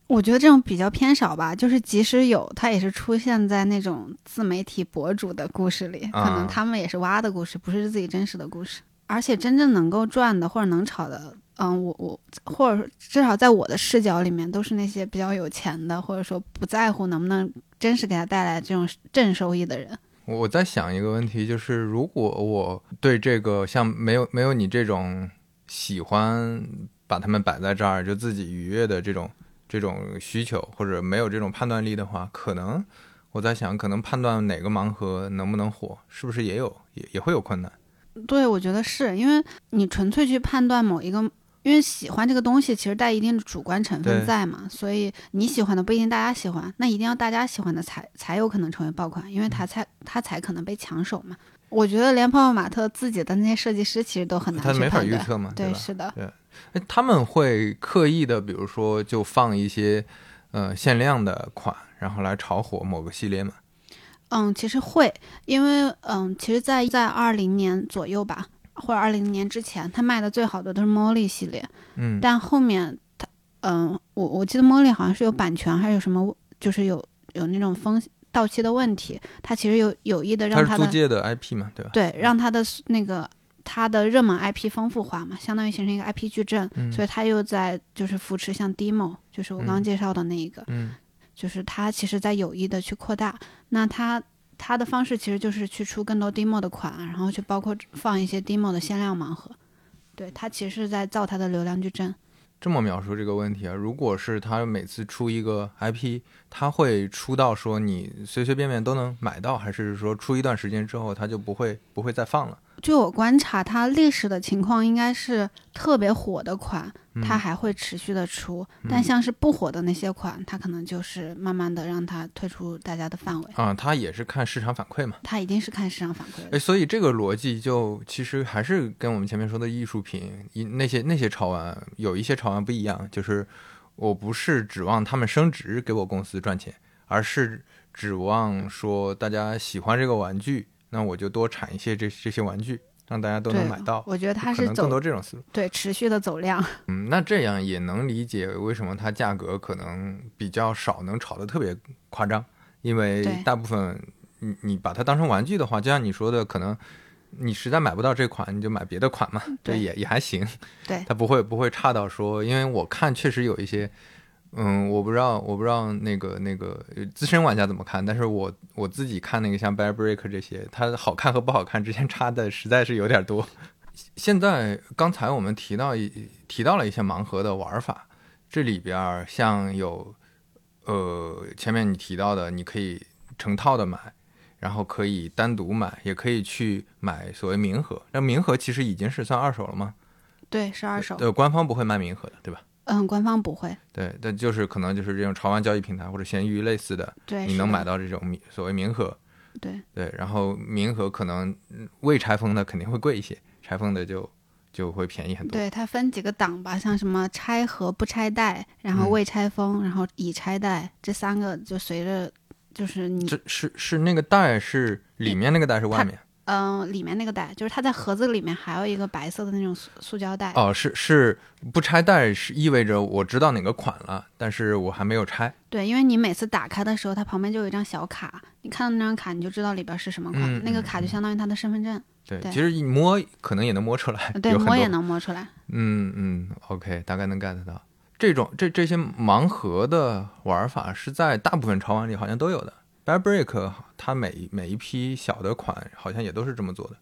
我觉得这种比较偏少吧，就是即使有，它也是出现在那种自媒体博主的故事里，可能他们也是挖的故事，不是自己真实的故事。而且真正能够赚的或者能炒的，嗯，我我或者说至少在我的视角里面，都是那些比较有钱的，或者说不在乎能不能真实给他带来这种正收益的人。我在想一个问题，就是如果我对这个像没有没有你这种喜欢把他们摆在这儿就自己愉悦的这种。这种需求或者没有这种判断力的话，可能我在想，可能判断哪个盲盒能不能火，是不是也有也也会有困难？对，我觉得是因为你纯粹去判断某一个，因为喜欢这个东西其实带一定的主观成分在嘛，所以你喜欢的不一定大家喜欢，那一定要大家喜欢的才才有可能成为爆款，因为它才它才可能被抢手嘛。我觉得连泡泡玛特自己的那些设计师其实都很难他没法预测嘛，对，是的，对。他们会刻意的，比如说就放一些，呃限量的款，然后来炒火某个系列吗？嗯，其实会，因为嗯，其实，在在二零年左右吧，或者二零年之前，他卖的最好的都是 Molly 系列。嗯，但后面他，嗯，我我记得 Molly 好像是有版权，还是有什么，就是有有那种风到期的问题，它其实有有意的让它是租借的 IP 嘛，对吧？对，让它的那个它的热门 IP 丰富化嘛，相当于形成一个 IP 矩阵，所以它又在就是扶持像 Demo，就是我刚刚介绍的那一个，嗯。就是它其实在有意的去扩大，那它它的方式其实就是去出更多 demo 的款，然后去包括放一些 demo 的限量盲盒，对，它其实是在造它的流量矩阵。这么描述这个问题啊，如果是他每次出一个 IP，他会出到说你随随便便都能买到，还是说出一段时间之后他就不会不会再放了？据我观察，它历史的情况应该是特别火的款，它还会持续的出；但像是不火的那些款，它可能就是慢慢的让它退出大家的范围。啊，它也是看市场反馈嘛？它一定是看市场反馈。哎，所以这个逻辑就其实还是跟我们前面说的艺术品，一那些那些潮玩有一些潮玩不一样，就是我不是指望他们升值给我公司赚钱，而是指望说大家喜欢这个玩具。那我就多产一些这这些玩具，让大家都能买到。我觉得它是更多这种思路，对持续的走量。嗯，那这样也能理解为什么它价格可能比较少，能炒得特别夸张。因为大部分你你把它当成玩具的话，就像你说的，可能你实在买不到这款，你就买别的款嘛，对，也也还行。对，它不会不会差到说，因为我看确实有一些。嗯，我不知道，我不知道那个那个资深玩家怎么看，但是我我自己看那个像 Bear Break 这些，它好看和不好看之间差的实在是有点多。现在刚才我们提到一提到了一些盲盒的玩法，这里边像有呃前面你提到的，你可以成套的买，然后可以单独买，也可以去买所谓明盒。那明盒其实已经是算二手了吗？对，是二手。呃，官方不会卖明盒的，对吧？嗯，官方不会。对，但就是可能就是这种潮玩交易平台或者闲鱼类似的，对，你能买到这种所谓名盒。对对，然后名盒可能未拆封的肯定会贵一些，拆封的就就会便宜很多。对，它分几个档吧，像什么拆盒不拆袋，然后未拆封，然后已拆袋，这三个就随着就是你这是是那个袋是里面那个袋是外面。嗯，里面那个袋就是它在盒子里面还有一个白色的那种塑塑胶袋。哦，是是不拆袋是意味着我知道哪个款了，但是我还没有拆。对，因为你每次打开的时候，它旁边就有一张小卡，你看到那张卡你就知道里边是什么款，那个卡就相当于他的身份证。对，其实一摸可能也能摸出来。对，摸也能摸出来。嗯嗯，OK，大概能 get 到。这种这这些盲盒的玩法是在大部分潮玩里好像都有的。Break，它每每一批小的款好像也都是这么做的。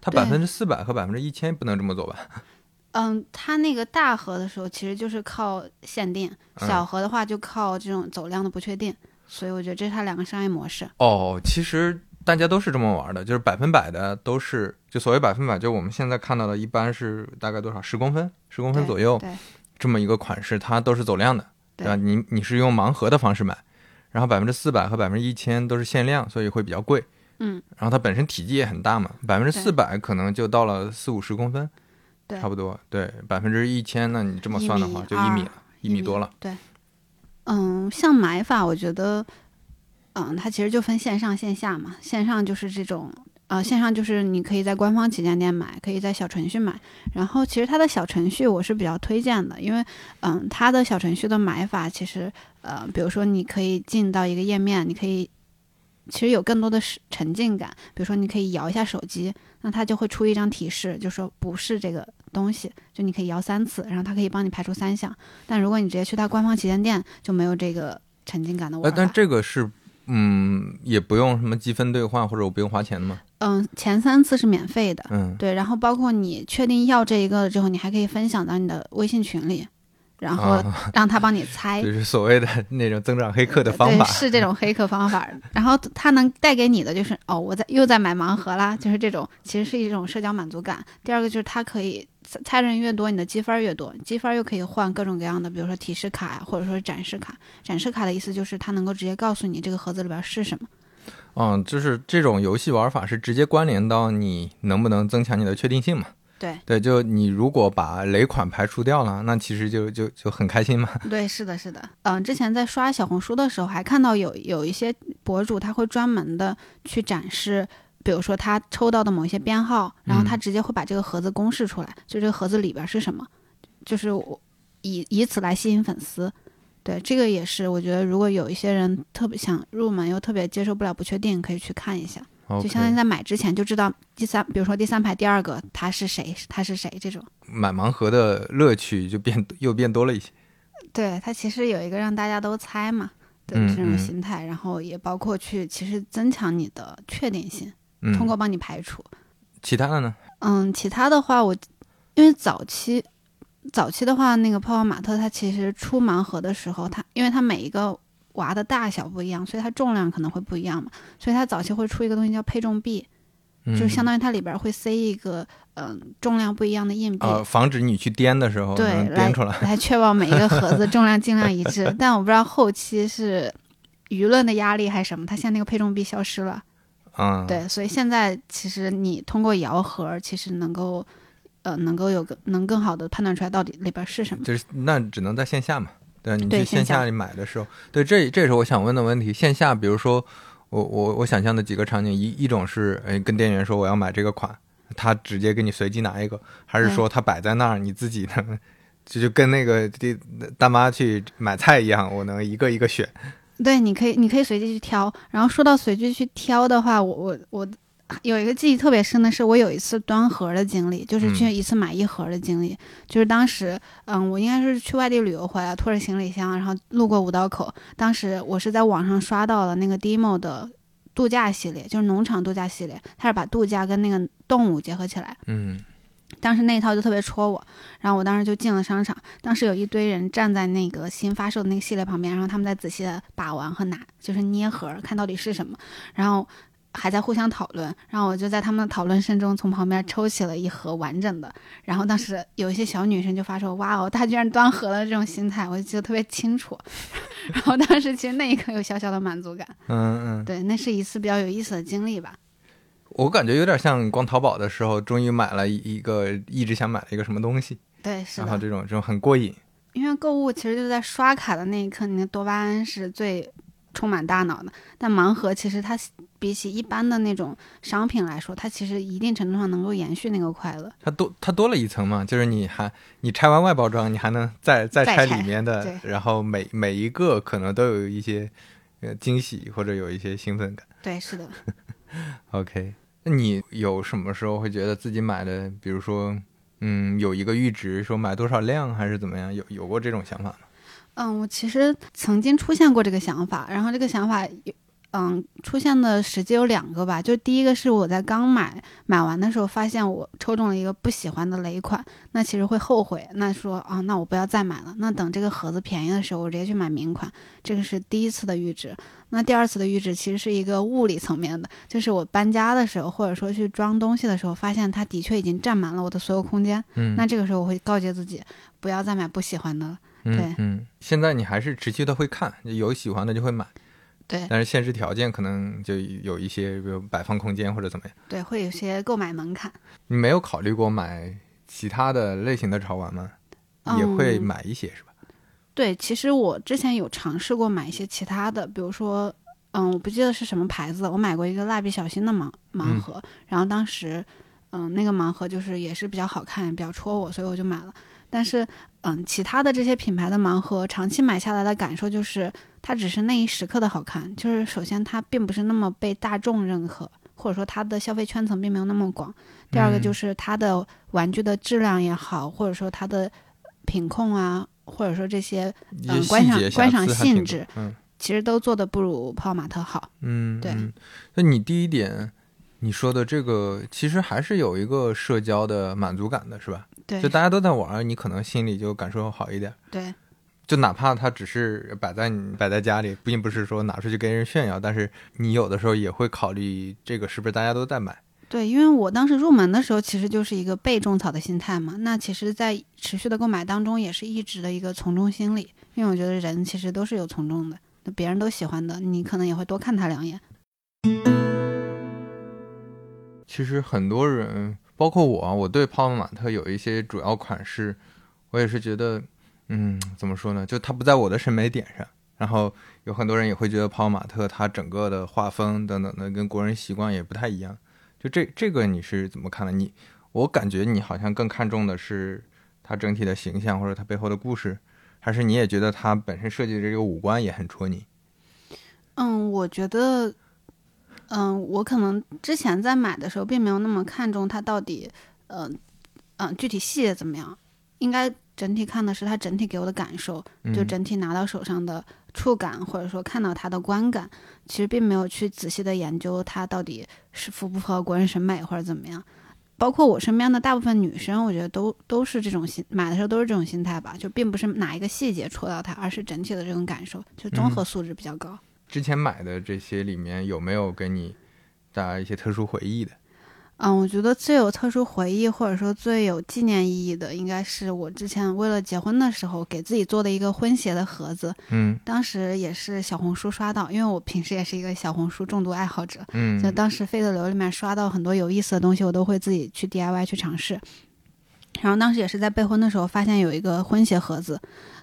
它百分之四百和百分之一千不能这么做吧？嗯，它那个大盒的时候其实就是靠限定，小盒的话就靠这种走量的不确定。所以我觉得这是它两个商业模式。哦，其实大家都是这么玩的，就是百分百的都是，就所谓百分百，就我们现在看到的一般是大概多少十公分，十公分左右，对，这么一个款式，它都是走量的，对吧？你你是用盲盒的方式买。然后百分之四百和百分之一千都是限量，所以会比较贵。嗯，然后它本身体积也很大嘛，百分之四百可能就到了四五十公分，对，差不多。对，百分之一千，那你这么算的话，就一米，一米多了。对，嗯，像买法，我觉得，嗯，它其实就分线上线下嘛，线上就是这种。呃，线上就是你可以在官方旗舰店买，可以在小程序买。然后其实它的小程序我是比较推荐的，因为嗯，它的小程序的买法其实呃，比如说你可以进到一个页面，你可以其实有更多的沉浸感。比如说你可以摇一下手机，那它就会出一张提示，就说不是这个东西，就你可以摇三次，然后它可以帮你排除三项。但如果你直接去它官方旗舰店，就没有这个沉浸感的玩法。但这个是。嗯，也不用什么积分兑换，或者我不用花钱的吗？嗯，前三次是免费的。嗯，对，然后包括你确定要这一个了之后，你还可以分享到你的微信群里，然后让他帮你猜，就是所谓的那种增长黑客的方法，是这种黑客方法。然后他能带给你的就是，哦，我在又在买盲盒啦，就是这种，其实是一种社交满足感。第二个就是它可以。猜人越多，你的积分越多，积分又可以换各种各样的，比如说提示卡或者说展示卡。展示卡的意思就是它能够直接告诉你这个盒子里边是什么。嗯，就是这种游戏玩法是直接关联到你能不能增强你的确定性嘛？对对，就你如果把雷款排除掉了，那其实就就就很开心嘛。对，是的，是的。嗯，之前在刷小红书的时候，还看到有有一些博主他会专门的去展示，比如说他抽到的某一些编号，然后他直接会把这个盒子公示出来，就这个盒子里边是什么，就是我以以此来吸引粉丝。对，这个也是我觉得，如果有一些人特别想入门又特别接受不了不确定，可以去看一下。就相当于在买之前就知道第三，比如说第三排第二个他是谁，他是谁这种。买盲盒的乐趣就变又变多了一些。对，它其实有一个让大家都猜嘛的这种心态，然后也包括去其实增强你的确定性，通过帮你排除。其他的呢？嗯，其他的话，我因为早期早期的话，那个泡泡玛特它其实出盲盒的时候，它因为它每一个。娃的大小不一样，所以它重量可能会不一样嘛。所以它早期会出一个东西叫配重币，就是相当于它里边会塞一个嗯重量不一样的硬币，防止你去颠的时候对颠出来，来确保每一个盒子重量尽量一致。但我不知道后期是舆论的压力还是什么，它现在那个配重币消失了。嗯，对，所以现在其实你通过摇盒，其实能够呃能够有个能更好的判断出来到底里边是什么。就是那只能在线下嘛。对你去线下里买的时候，对这这是我想问的问题。线下，比如说我我我想象的几个场景，一一种是，哎，跟店员说我要买这个款，他直接给你随机拿一个，还是说他摆在那儿，你自己呢，这就跟那个大大妈去买菜一样，我能一个一个选。对，你可以你可以随机去挑。然后说到随机去挑的话，我我我。有一个记忆特别深的是，我有一次端盒的经历，就是去一次买一盒的经历。就是当时，嗯，我应该是去外地旅游回来，拖着行李箱，然后路过五道口。当时我是在网上刷到了那个 Demo 的度假系列，就是农场度假系列，它是把度假跟那个动物结合起来。嗯，当时那一套就特别戳我，然后我当时就进了商场。当时有一堆人站在那个新发售的那个系列旁边，然后他们在仔细的把玩和拿，就是捏盒，看到底是什么，然后。还在互相讨论，然后我就在他们的讨论声中从旁边抽起了一盒完整的。然后当时有一些小女生就发出：“哇哦，他居然端盒了！”这种心态，我就记得特别清楚。然后当时其实那一刻有小小的满足感。嗯嗯，对，那是一次比较有意思的经历吧。我感觉有点像逛淘宝的时候，终于买了一个一直想买的一个什么东西。对，是然后这种这种很过瘾。因为购物其实就在刷卡的那一刻，你的多巴胺是最。充满大脑的，但盲盒其实它比起一般的那种商品来说，它其实一定程度上能够延续那个快乐。它多它多了一层嘛，就是你还你拆完外包装，你还能再再拆里面的，然后每每一个可能都有一些呃惊喜或者有一些兴奋感。对，是的。OK，那你有什么时候会觉得自己买的，比如说嗯有一个阈值，说买多少量还是怎么样？有有过这种想法吗？嗯，我其实曾经出现过这个想法，然后这个想法有，嗯，出现的时机有两个吧。就第一个是我在刚买买完的时候，发现我抽中了一个不喜欢的雷款，那其实会后悔。那说啊，那我不要再买了。那等这个盒子便宜的时候，我直接去买名款。这个是第一次的预值。那第二次的预值其实是一个物理层面的，就是我搬家的时候，或者说去装东西的时候，发现它的确已经占满了我的所有空间。嗯，那这个时候我会告诫自己，不要再买不喜欢的了。嗯嗯，现在你还是持续的会看，有喜欢的就会买，对。但是现实条件可能就有一些，比如摆放空间或者怎么样，对，会有些购买门槛。你没有考虑过买其他的类型的潮玩吗？也会买一些是吧？对，其实我之前有尝试过买一些其他的，比如说，嗯，我不记得是什么牌子，我买过一个蜡笔小新的盲盲盒，然后当时，嗯，那个盲盒就是也是比较好看，比较戳我，所以我就买了。但是，嗯，其他的这些品牌的盲盒，长期买下来的感受就是，它只是那一时刻的好看。就是首先，它并不是那么被大众认可，或者说它的消费圈层并没有那么广。第二个就是它的玩具的质量也好，或者说它的品控啊，或者说这些嗯观赏观赏性质，嗯，其实都做的不如泡泡玛特好。嗯，对。那你第一点，你说的这个其实还是有一个社交的满足感的，是吧？对就大家都在玩，你可能心里就感受好一点。对，就哪怕它只是摆在你摆在家里，并不是说拿出去跟人炫耀，但是你有的时候也会考虑这个是不是大家都在买。对，因为我当时入门的时候，其实就是一个被种草的心态嘛。那其实，在持续的购买当中，也是一直的一个从众心理。因为我觉得人其实都是有从众的，那别人都喜欢的，你可能也会多看他两眼。其实很多人。包括我，我对泡泡玛特有一些主要款式，我也是觉得，嗯，怎么说呢？就它不在我的审美点上。然后有很多人也会觉得泡泡玛特它整个的画风等等的跟国人习惯也不太一样。就这这个你是怎么看的？你我感觉你好像更看重的是它整体的形象或者它背后的故事，还是你也觉得它本身设计的这个五官也很戳你？嗯，我觉得，嗯，我可能之前在买的时候并没有那么看重它到底，嗯嗯，具体细节怎么样，应该整体看的是它整体给我的感受，就整体拿到手上的触感，或者说看到它的观感，其实并没有去仔细的研究它到底是符不符合国人审美或者怎么样。包括我身边的大部分女生，我觉得都都是这种心，买的时候都是这种心态吧，就并不是哪一个细节戳到它，而是整体的这种感受，就综合素质比较高。之前买的这些里面有没有给你带来一些特殊回忆的？嗯，我觉得最有特殊回忆或者说最有纪念意义的，应该是我之前为了结婚的时候给自己做的一个婚鞋的盒子。嗯，当时也是小红书刷到，因为我平时也是一个小红书重度爱好者。嗯，就当时费德流里面刷到很多有意思的东西，我都会自己去 DIY 去尝试。然后当时也是在备婚的时候发现有一个婚鞋盒子，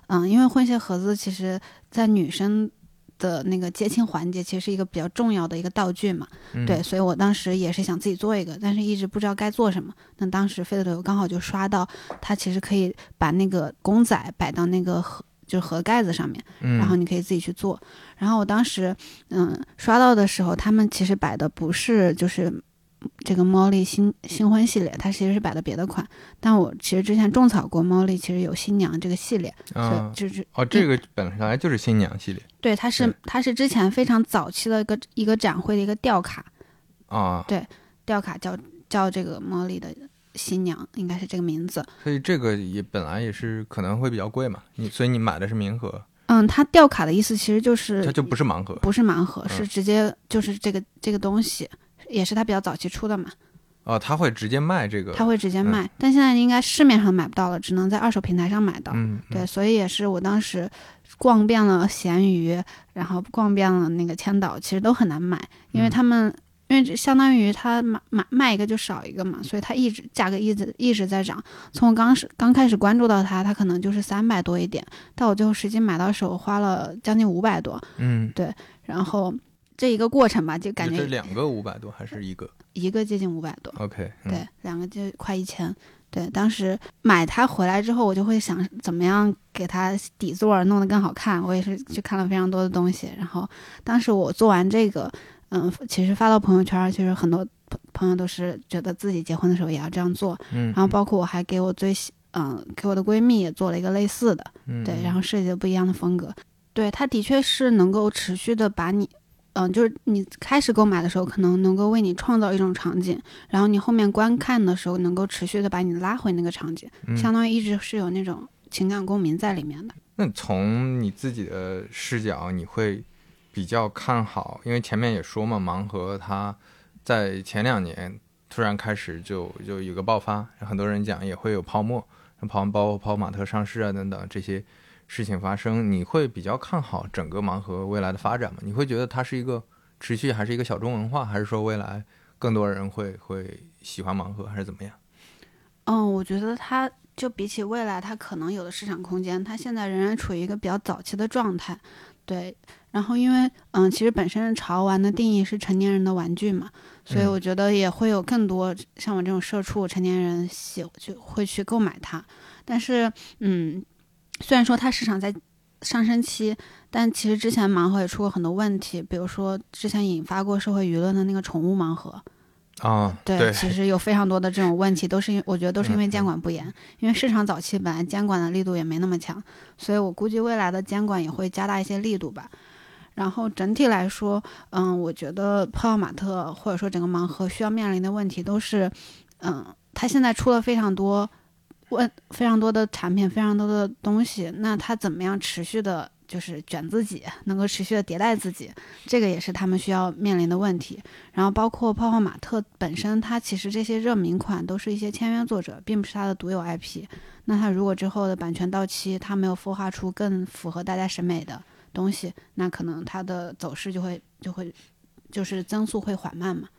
嗯，因为婚鞋盒子其实在女生。的那个接亲环节其实是一个比较重要的一个道具嘛，对，所以我当时也是想自己做一个，但是一直不知道该做什么。那当时飞的头刚好就刷到，他其实可以把那个公仔摆到那个盒，就是盒盖子上面，然后你可以自己去做。然后我当时嗯刷到的时候，他们其实摆的不是就是。这个猫莉新新婚系列，它其实是摆的别的款，但我其实之前种草过猫莉，其实有新娘这个系列，啊，就是哦，这个本来就是新娘系列，对，它是它是之前非常早期的一个一个展会的一个吊卡，啊，对，吊卡叫叫这个猫莉的新娘，应该是这个名字，所以这个也本来也是可能会比较贵嘛，你所以你买的是名盒，嗯，它吊卡的意思其实就是它就不是盲盒，不是盲盒，是直接就是这个这个东西。也是他比较早期出的嘛，哦，他会直接卖这个，他会直接卖，但现在应该市面上买不到了，只能在二手平台上买到。嗯，对，所以也是我当时逛遍了闲鱼，然后逛遍了那个千岛，其实都很难买，因为他们因为相当于他买买卖一个就少一个嘛，所以他一直价格一直一直在涨。从我刚是刚开始关注到它，它可能就是三百多一点，到我最后实际买到手花了将近五百多。嗯，对，然后。这一个过程吧，就感觉两个五百多还是一个？一个接近五百多。OK，对，两个就快一千。对，当时买它回来之后，我就会想怎么样给它底座弄得更好看。我也是去看了非常多的东西。然后当时我做完这个，嗯，其实发到朋友圈，其实很多朋朋友都是觉得自己结婚的时候也要这样做。嗯。然后包括我还给我最喜，嗯，给我的闺蜜也做了一个类似的。嗯。对，然后设计了不一样的风格。对，它的确是能够持续的把你。嗯，就是你开始购买的时候，可能能够为你创造一种场景，然后你后面观看的时候，能够持续的把你拉回那个场景，相当于一直是有那种情感共鸣在里面的。那从你自己的视角，你会比较看好？因为前面也说嘛，盲盒它在前两年突然开始就就有个爆发，很多人讲也会有泡沫，跑包括泡泡玛特上市啊等等这些。事情发生，你会比较看好整个盲盒未来的发展吗？你会觉得它是一个持续，还是一个小众文化，还是说未来更多人会会喜欢盲盒，还是怎么样？嗯，我觉得它就比起未来，它可能有的市场空间，它现在仍然处于一个比较早期的状态。对，然后因为嗯，其实本身潮玩的定义是成年人的玩具嘛，所以我觉得也会有更多像我这种社畜成年人喜就会去购买它，但是嗯。虽然说它市场在上升期，但其实之前盲盒也出过很多问题，比如说之前引发过社会舆论的那个宠物盲盒啊，对，其实有非常多的这种问题，都是因我觉得都是因为监管不严，因为市场早期本来监管的力度也没那么强，所以我估计未来的监管也会加大一些力度吧。然后整体来说，嗯，我觉得泡泡玛特或者说整个盲盒需要面临的问题都是，嗯，它现在出了非常多。问非常多的产品，非常多的东西，那它怎么样持续的，就是卷自己，能够持续的迭代自己，这个也是他们需要面临的问题。然后包括泡泡玛特本身，它其实这些热门款都是一些签约作者，并不是它的独有 IP。那它如果之后的版权到期，它没有孵化出更符合大家审美的东西，那可能它的走势就会就会就是增速会缓慢嘛。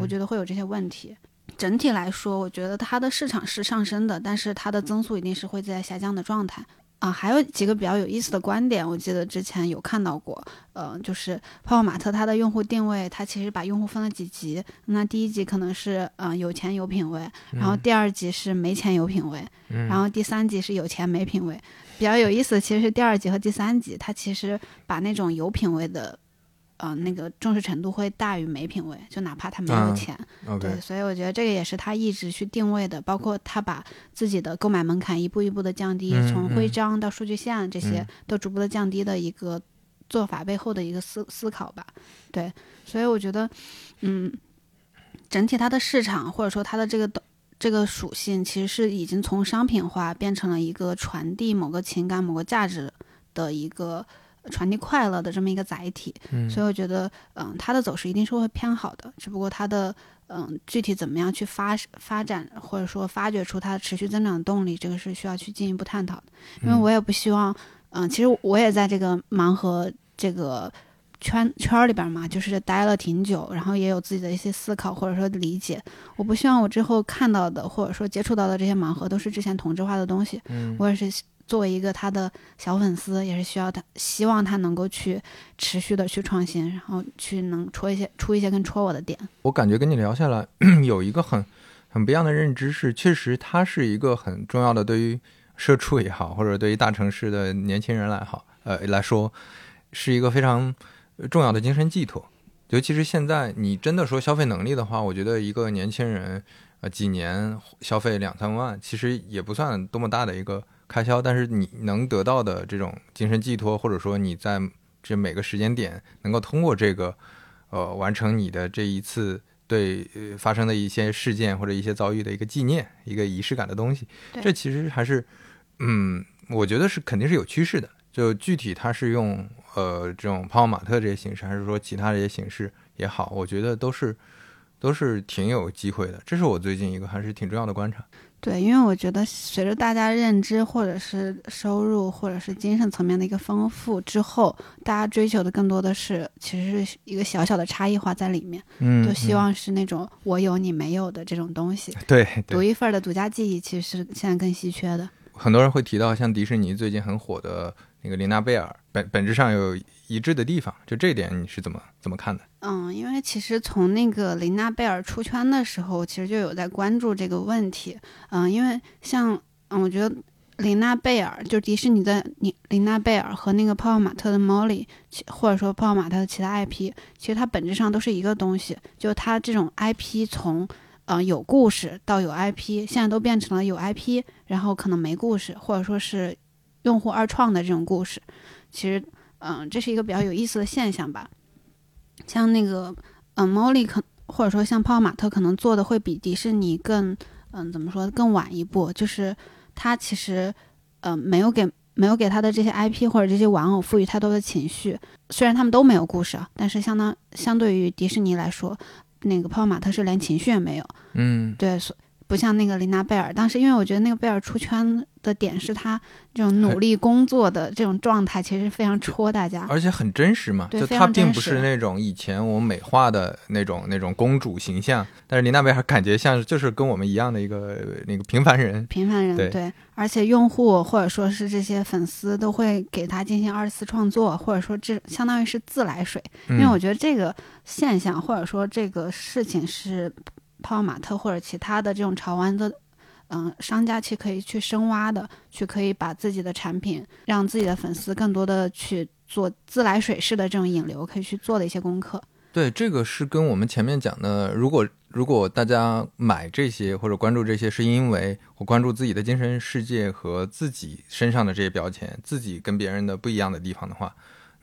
我觉得会有这些问题。整体来说，我觉得它的市场是上升的，但是它的增速一定是会在下降的状态。啊，还有几个比较有意思的观点，我记得之前有看到过，呃，就是泡泡玛特它的用户定位，它其实把用户分了几级，那第一级可能是嗯有钱有品位，然后第二级是没钱有品位，然后第三级是有钱没品位。比较有意思的其实是第二级和第三级，它其实把那种有品位的。呃，那个重视程度会大于没品位，就哪怕他没有钱，对，所以我觉得这个也是他一直去定位的，包括他把自己的购买门槛一步一步的降低，从徽。章到数据线这些都逐步的降低的一个做法背后的一个思思考吧，对，所以我觉得，嗯，整体它的市场或者说它的这个这个属性，其实是已经从商品化变成了一个传递某个情感、某个价值的一个。传递快乐的这么一个载体，所以我觉得，嗯，它的走势一定是会偏好的。只不过它的，嗯，具体怎么样去发发展，或者说发掘出它持续增长的动力，这个是需要去进一步探讨的。因为我也不希望，嗯，其实我也在这个盲盒这个圈圈里边嘛，就是待了挺久，然后也有自己的一些思考或者说理解。我不希望我之后看到的或者说接触到的这些盲盒都是之前同质化的东西。嗯，我也是。作为一个他的小粉丝，也是需要他希望他能够去持续的去创新，然后去能戳一些出一些更戳我的点。我感觉跟你聊下来，有一个很很不一样的认知是，确实它是一个很重要的，对于社畜也好，或者对于大城市的年轻人来好，呃来说，是一个非常重要的精神寄托。尤其是现在，你真的说消费能力的话，我觉得一个年轻人呃几年消费两三万，其实也不算多么大的一个。开销，但是你能得到的这种精神寄托，或者说你在这每个时间点能够通过这个，呃，完成你的这一次对发生的一些事件或者一些遭遇的一个纪念，一个仪式感的东西，这其实还是，嗯，我觉得是肯定是有趋势的。就具体它是用呃这种泡泡玛特这些形式，还是说其他这些形式也好，我觉得都是都是挺有机会的。这是我最近一个还是挺重要的观察。对，因为我觉得随着大家认知，或者是收入，或者是精神层面的一个丰富之后，大家追求的更多的是，其实是一个小小的差异化在里面。嗯，就希望是那种我有你没有的这种东西。对，独一份的独家记忆，其实是现在更稀缺的。很多人会提到像迪士尼最近很火的那个琳娜贝尔，本本质上有。一致的地方，就这一点你是怎么怎么看的？嗯，因为其实从那个琳娜贝尔出圈的时候，其实就有在关注这个问题。嗯，因为像嗯，我觉得琳娜贝尔就迪士尼的琳琳娜贝尔和那个泡泡玛特的 Molly，或者说泡泡玛特的其他 IP，其实它本质上都是一个东西。就它这种 IP 从嗯有故事到有 IP，现在都变成了有 IP，然后可能没故事，或者说是用户二创的这种故事，其实。嗯，这是一个比较有意思的现象吧。像那个，嗯，Molly 可或者说像泡泡玛特可能做的会比迪士尼更，嗯，怎么说更晚一步？就是他其实，嗯，没有给没有给他的这些 IP 或者这些玩偶赋予太多的情绪。虽然他们都没有故事，但是相当相对于迪士尼来说，那个泡泡玛特是连情绪也没有。嗯，对，所。不像那个琳娜贝尔，当时因为我觉得那个贝尔出圈的点是她这种努力工作的这种状态，其实非常戳大家，而且很真实嘛。就她并不是那种以前我们美化的那种那种公主形象，但是琳娜贝尔感觉像就是跟我们一样的一个那个平凡人。平凡人对，而且用户或者说是这些粉丝都会给他进行二次创作，或者说这相当于是自来水。因为我觉得这个现象或者说这个事情是。泡泡玛特或者其他的这种潮玩的，嗯，商家去可以去深挖的，去可以把自己的产品让自己的粉丝更多的去做自来水式的这种引流，可以去做的一些功课。对，这个是跟我们前面讲的，如果如果大家买这些或者关注这些，是因为我关注自己的精神世界和自己身上的这些标签，自己跟别人的不一样的地方的话，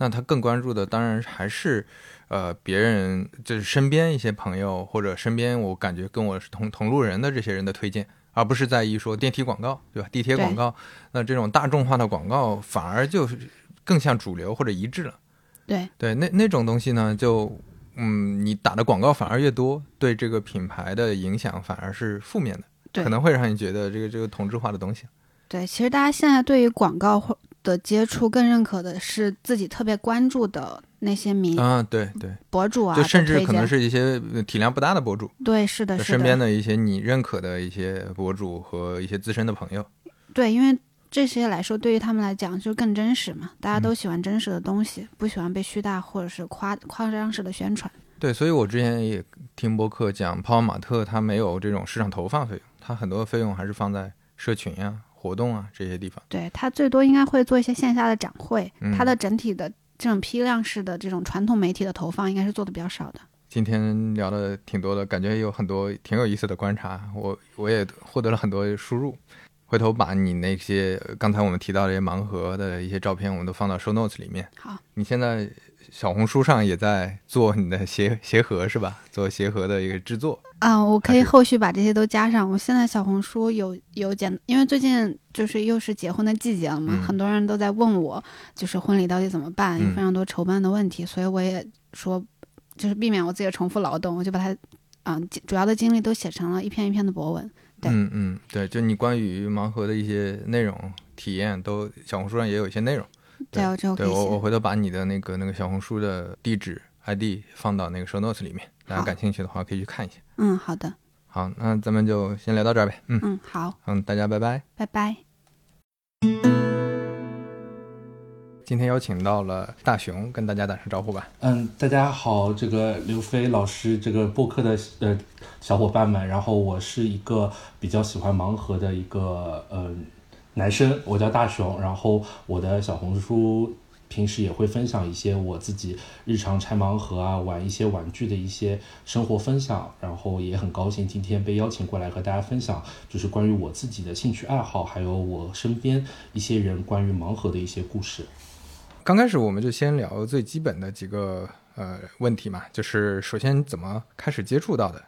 那他更关注的当然还是。呃，别人就是身边一些朋友或者身边我感觉跟我是同同路人的这些人的推荐，而不是在意说电梯广告，对吧？地铁广告，那这种大众化的广告反而就是更像主流或者一致了。对对，那那种东西呢，就嗯，你打的广告反而越多，对这个品牌的影响反而是负面的，可能会让你觉得这个这个同质化的东西。对，其实大家现在对于广告或的接触更认可的是自己特别关注的。那些名啊，对对，博主啊，就甚至可能是一些体量不大的博主，对，是的，是的，身边的一些你认可的一些博主和一些资深的朋友，对，因为这些来说，对于他们来讲就更真实嘛，大家都喜欢真实的东西，不喜欢被虚大或者是夸夸张式的宣传。对，所以我之前也听播客讲，泡泡玛特它没有这种市场投放费用，它很多费用还是放在社群呀、活动啊这些地方。对，它最多应该会做一些线下的展会，它的整体的这种批量式的这种传统媒体的投放应该是做的比较少的。今天聊的挺多的，感觉有很多挺有意思的观察，我我也获得了很多输入。回头把你那些刚才我们提到的一些盲盒的一些照片，我们都放到 show notes 里面。好，你现在。小红书上也在做你的鞋鞋盒是吧？做鞋盒的一个制作啊，我可以后续把这些都加上。我现在小红书有有简，因为最近就是又是结婚的季节了嘛，很多人都在问我，就是婚礼到底怎么办，有非常多筹办的问题，所以我也说，就是避免我自己重复劳动，我就把它，嗯，主要的精力都写成了一篇一篇的博文。对，嗯嗯，对，就你关于盲盒的一些内容体验，都小红书上也有一些内容。对，对我我回头把你的那个那个小红书的地址 ID 放到那个 show notes 里面，大家感兴趣的话可以去看一下。嗯，好的。好，那咱们就先聊到这儿呗。嗯嗯，好。嗯，大家拜拜。拜拜。今天邀请到了大熊，跟大家打声招呼吧。嗯，大家好，这个刘飞老师，这个播客的呃小伙伴们，然后我是一个比较喜欢盲盒的一个嗯。男生，我叫大熊，然后我的小红书平时也会分享一些我自己日常拆盲盒啊、玩一些玩具的一些生活分享，然后也很高兴今天被邀请过来和大家分享，就是关于我自己的兴趣爱好，还有我身边一些人关于盲盒的一些故事。刚开始我们就先聊最基本的几个呃问题嘛，就是首先怎么开始接触到的？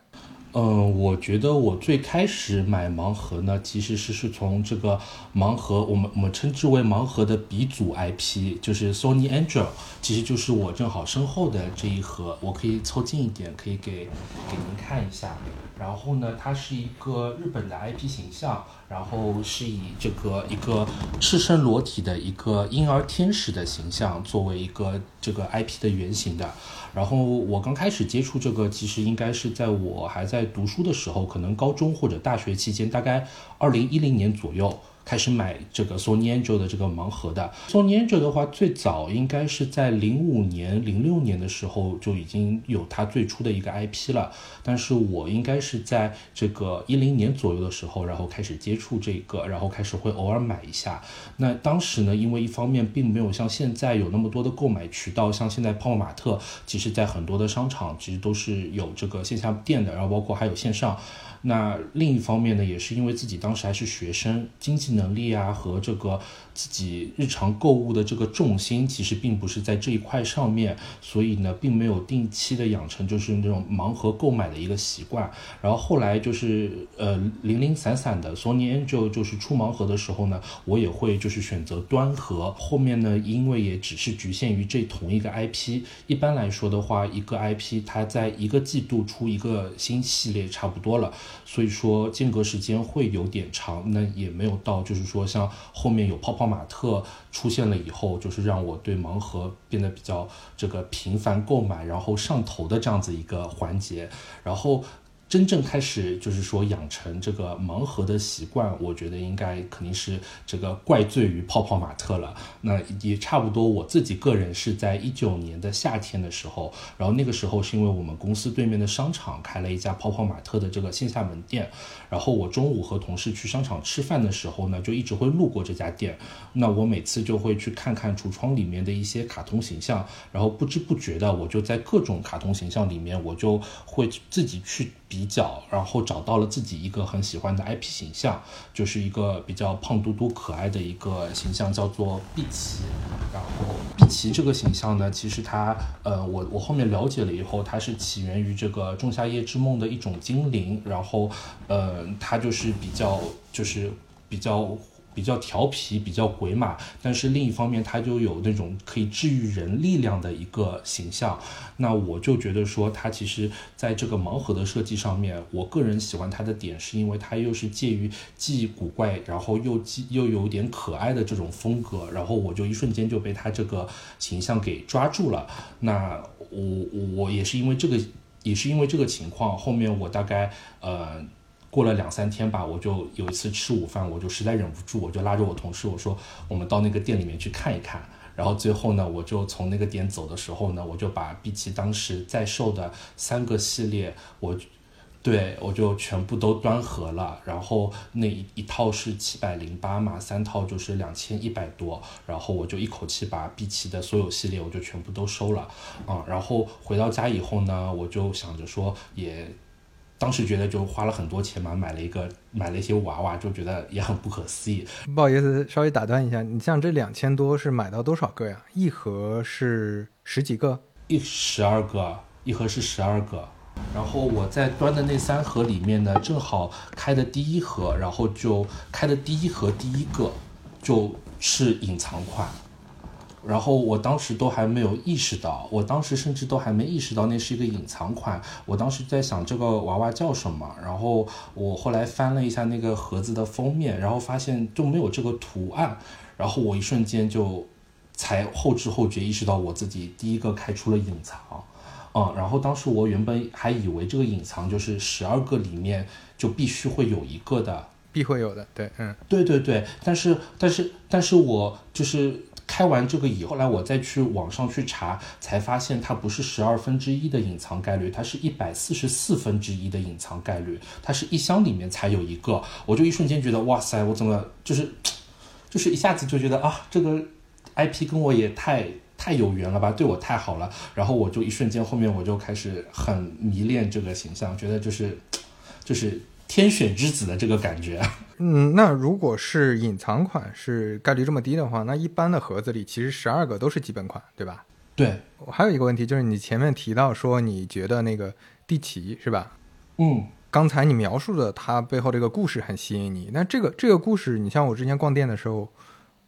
嗯，我觉得我最开始买盲盒呢，其实是是从这个盲盒，我们我们称之为盲盒的鼻祖 IP，就是 Sony Angel，其实就是我正好身后的这一盒，我可以凑近一点，可以给给您看一下。然后呢，它是一个日本的 IP 形象，然后是以这个一个赤身裸体的一个婴儿天使的形象作为一个这个 IP 的原型的。然后我刚开始接触这个，其实应该是在我还在读书的时候，可能高中或者大学期间，大概二零一零年左右。开始买这个 Sony Angel 的这个盲盒的 Sony Angel 的话，最早应该是在零五年、零六年的时候就已经有它最初的一个 IP 了。但是我应该是在这个一零年左右的时候，然后开始接触这个，然后开始会偶尔买一下。那当时呢，因为一方面并没有像现在有那么多的购买渠道，像现在泡泡玛特，其实在很多的商场其实都是有这个线下店的，然后包括还有线上。那另一方面呢，也是因为自己当时还是学生，经济能力啊和这个。自己日常购物的这个重心其实并不是在这一块上面，所以呢，并没有定期的养成就是那种盲盒购买的一个习惯。然后后来就是呃零零散散的，Sony Angel 就是出盲盒的时候呢，我也会就是选择端盒。后面呢，因为也只是局限于这同一个 IP，一般来说的话，一个 IP 它在一个季度出一个新系列差不多了，所以说间隔时间会有点长。那也没有到就是说像后面有泡泡。泡泡玛特出现了以后，就是让我对盲盒变得比较这个频繁购买，然后上头的这样子一个环节，然后。真正开始就是说养成这个盲盒的习惯，我觉得应该肯定是这个怪罪于泡泡玛特了。那也差不多，我自己个人是在一九年的夏天的时候，然后那个时候是因为我们公司对面的商场开了一家泡泡玛特的这个线下门店，然后我中午和同事去商场吃饭的时候呢，就一直会路过这家店。那我每次就会去看看橱窗里面的一些卡通形象，然后不知不觉的我就在各种卡通形象里面，我就会自己去。比较，然后找到了自己一个很喜欢的 IP 形象，就是一个比较胖嘟嘟可爱的一个形象，叫做碧琪。然后碧琪这个形象呢，其实它，呃，我我后面了解了以后，它是起源于这个《仲夏夜之梦》的一种精灵。然后，呃，他就是比较，就是比较。比较调皮，比较鬼马，但是另一方面，他就有那种可以治愈人力量的一个形象。那我就觉得说，他其实在这个盲盒的设计上面，我个人喜欢他的点，是因为他又是介于既古怪，然后又既又有点可爱的这种风格，然后我就一瞬间就被他这个形象给抓住了。那我我也是因为这个，也是因为这个情况，后面我大概呃。过了两三天吧，我就有一次吃午饭，我就实在忍不住，我就拉着我同事，我说我们到那个店里面去看一看。然后最后呢，我就从那个店走的时候呢，我就把碧琪当时在售的三个系列，我对我就全部都端盒了。然后那一一套是七百零八嘛，三套就是两千一百多。然后我就一口气把碧琪的所有系列我就全部都收了啊。然后回到家以后呢，我就想着说也。当时觉得就花了很多钱嘛，买了一个买了一些娃娃，就觉得也很不可思议。不好意思，稍微打断一下，你像这两千多是买到多少个呀？一盒是十几个？一十二个，一盒是十二个。然后我在端的那三盒里面呢，正好开的第一盒，然后就开的第一盒第一个就是隐藏款。然后我当时都还没有意识到，我当时甚至都还没意识到那是一个隐藏款。我当时在想这个娃娃叫什么，然后我后来翻了一下那个盒子的封面，然后发现就没有这个图案，然后我一瞬间就才后知后觉意识到我自己第一个开出了隐藏，嗯，然后当时我原本还以为这个隐藏就是十二个里面就必须会有一个的，必会有的，对，嗯，对对对，但是但是但是我就是。开完这个以后来，我再去网上去查，才发现它不是十二分之一的隐藏概率，它是一百四十四分之一的隐藏概率。它是一箱里面才有一个，我就一瞬间觉得，哇塞，我怎么就是，就是一下子就觉得啊，这个 IP 跟我也太太有缘了吧，对我太好了。然后我就一瞬间后面我就开始很迷恋这个形象，觉得就是，就是。天选之子的这个感觉，嗯，那如果是隐藏款是概率这么低的话，那一般的盒子里其实十二个都是基本款，对吧？对。还有一个问题就是你前面提到说你觉得那个地奇是吧？嗯，刚才你描述的它背后这个故事很吸引你，那这个这个故事，你像我之前逛店的时候，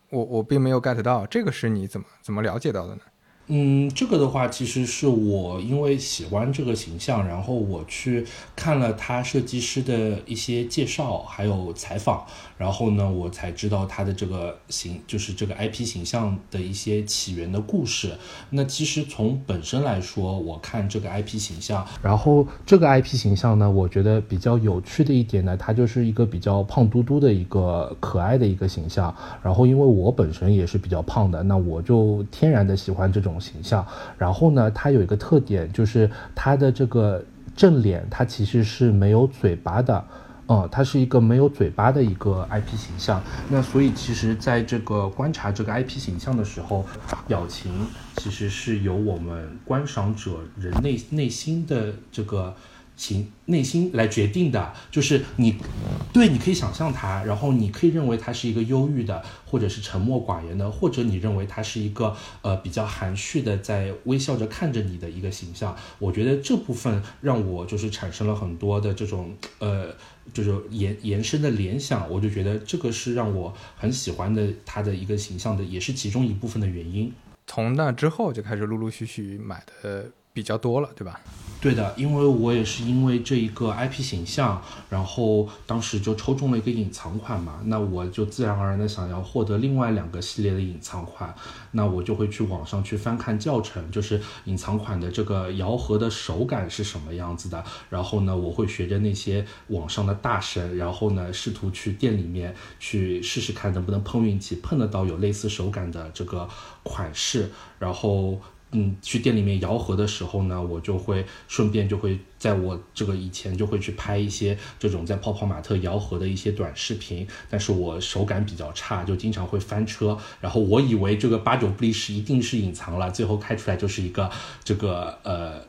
我我并没有 get 到，这个是你怎么怎么了解到的呢？嗯，这个的话，其实是我因为喜欢这个形象，然后我去看了他设计师的一些介绍，还有采访，然后呢，我才知道他的这个形，就是这个 IP 形象的一些起源的故事。那其实从本身来说，我看这个 IP 形象，然后这个 IP 形象呢，我觉得比较有趣的一点呢，它就是一个比较胖嘟嘟的一个可爱的一个形象。然后因为我本身也是比较胖的，那我就天然的喜欢这种。形象，然后呢，它有一个特点，就是它的这个正脸，它其实是没有嘴巴的，嗯，它是一个没有嘴巴的一个 IP 形象。那所以其实在这个观察这个 IP 形象的时候，表情其实是由我们观赏者人内内心的这个。情内心来决定的，就是你，对，你可以想象他，然后你可以认为他是一个忧郁的，或者是沉默寡言的，或者你认为他是一个呃比较含蓄的，在微笑着看着你的一个形象。我觉得这部分让我就是产生了很多的这种呃，就是延延伸的联想，我就觉得这个是让我很喜欢的他的一个形象的，也是其中一部分的原因。从那之后就开始陆陆续续买的比较多了，对吧？对的，因为我也是因为这一个 IP 形象，然后当时就抽中了一个隐藏款嘛，那我就自然而然的想要获得另外两个系列的隐藏款，那我就会去网上去翻看教程，就是隐藏款的这个摇盒的手感是什么样子的，然后呢，我会学着那些网上的大神，然后呢，试图去店里面去试试看能不能碰运气碰得到有类似手感的这个款式，然后。嗯，去店里面摇盒的时候呢，我就会顺便就会在我这个以前就会去拍一些这种在泡泡玛特摇盒的一些短视频，但是我手感比较差，就经常会翻车。然后我以为这个八九不离十一定是隐藏了，最后开出来就是一个这个呃。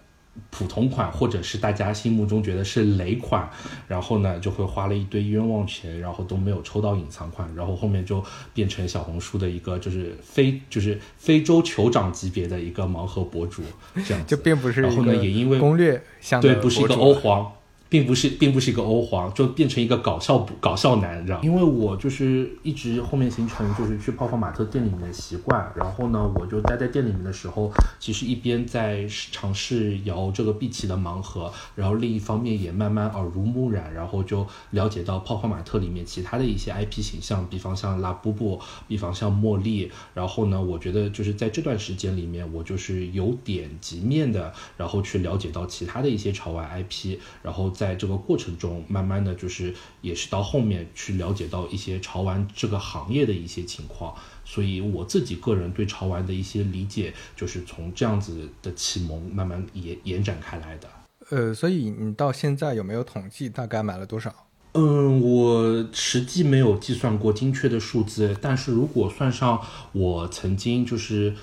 普通款或者是大家心目中觉得是雷款，然后呢就会花了一堆冤枉钱，然后都没有抽到隐藏款，然后后面就变成小红书的一个就是非就是非洲酋长级别的一个盲盒博主，这样就并不是然后呢也因为攻略，对不是一个欧皇。并不是，并不是一个欧皇，就变成一个搞笑搞笑男，你知道？因为我就是一直后面形成就是去泡泡玛特店里面的习惯，然后呢，我就待在店里面的时候，其实一边在尝试摇这个碧琪的盲盒，然后另一方面也慢慢耳濡目染，然后就了解到泡泡玛特里面其他的一些 IP 形象，比方像拉布布，比方像茉莉，然后呢，我觉得就是在这段时间里面，我就是有点及面的，然后去了解到其他的一些潮玩 IP，然后在这个过程中，慢慢的就是也是到后面去了解到一些潮玩这个行业的一些情况，所以我自己个人对潮玩的一些理解，就是从这样子的启蒙慢慢延延展开来的。呃，所以你到现在有没有统计大概买了多少？嗯，我实际没有计算过精确的数字，但是如果算上我曾经就是。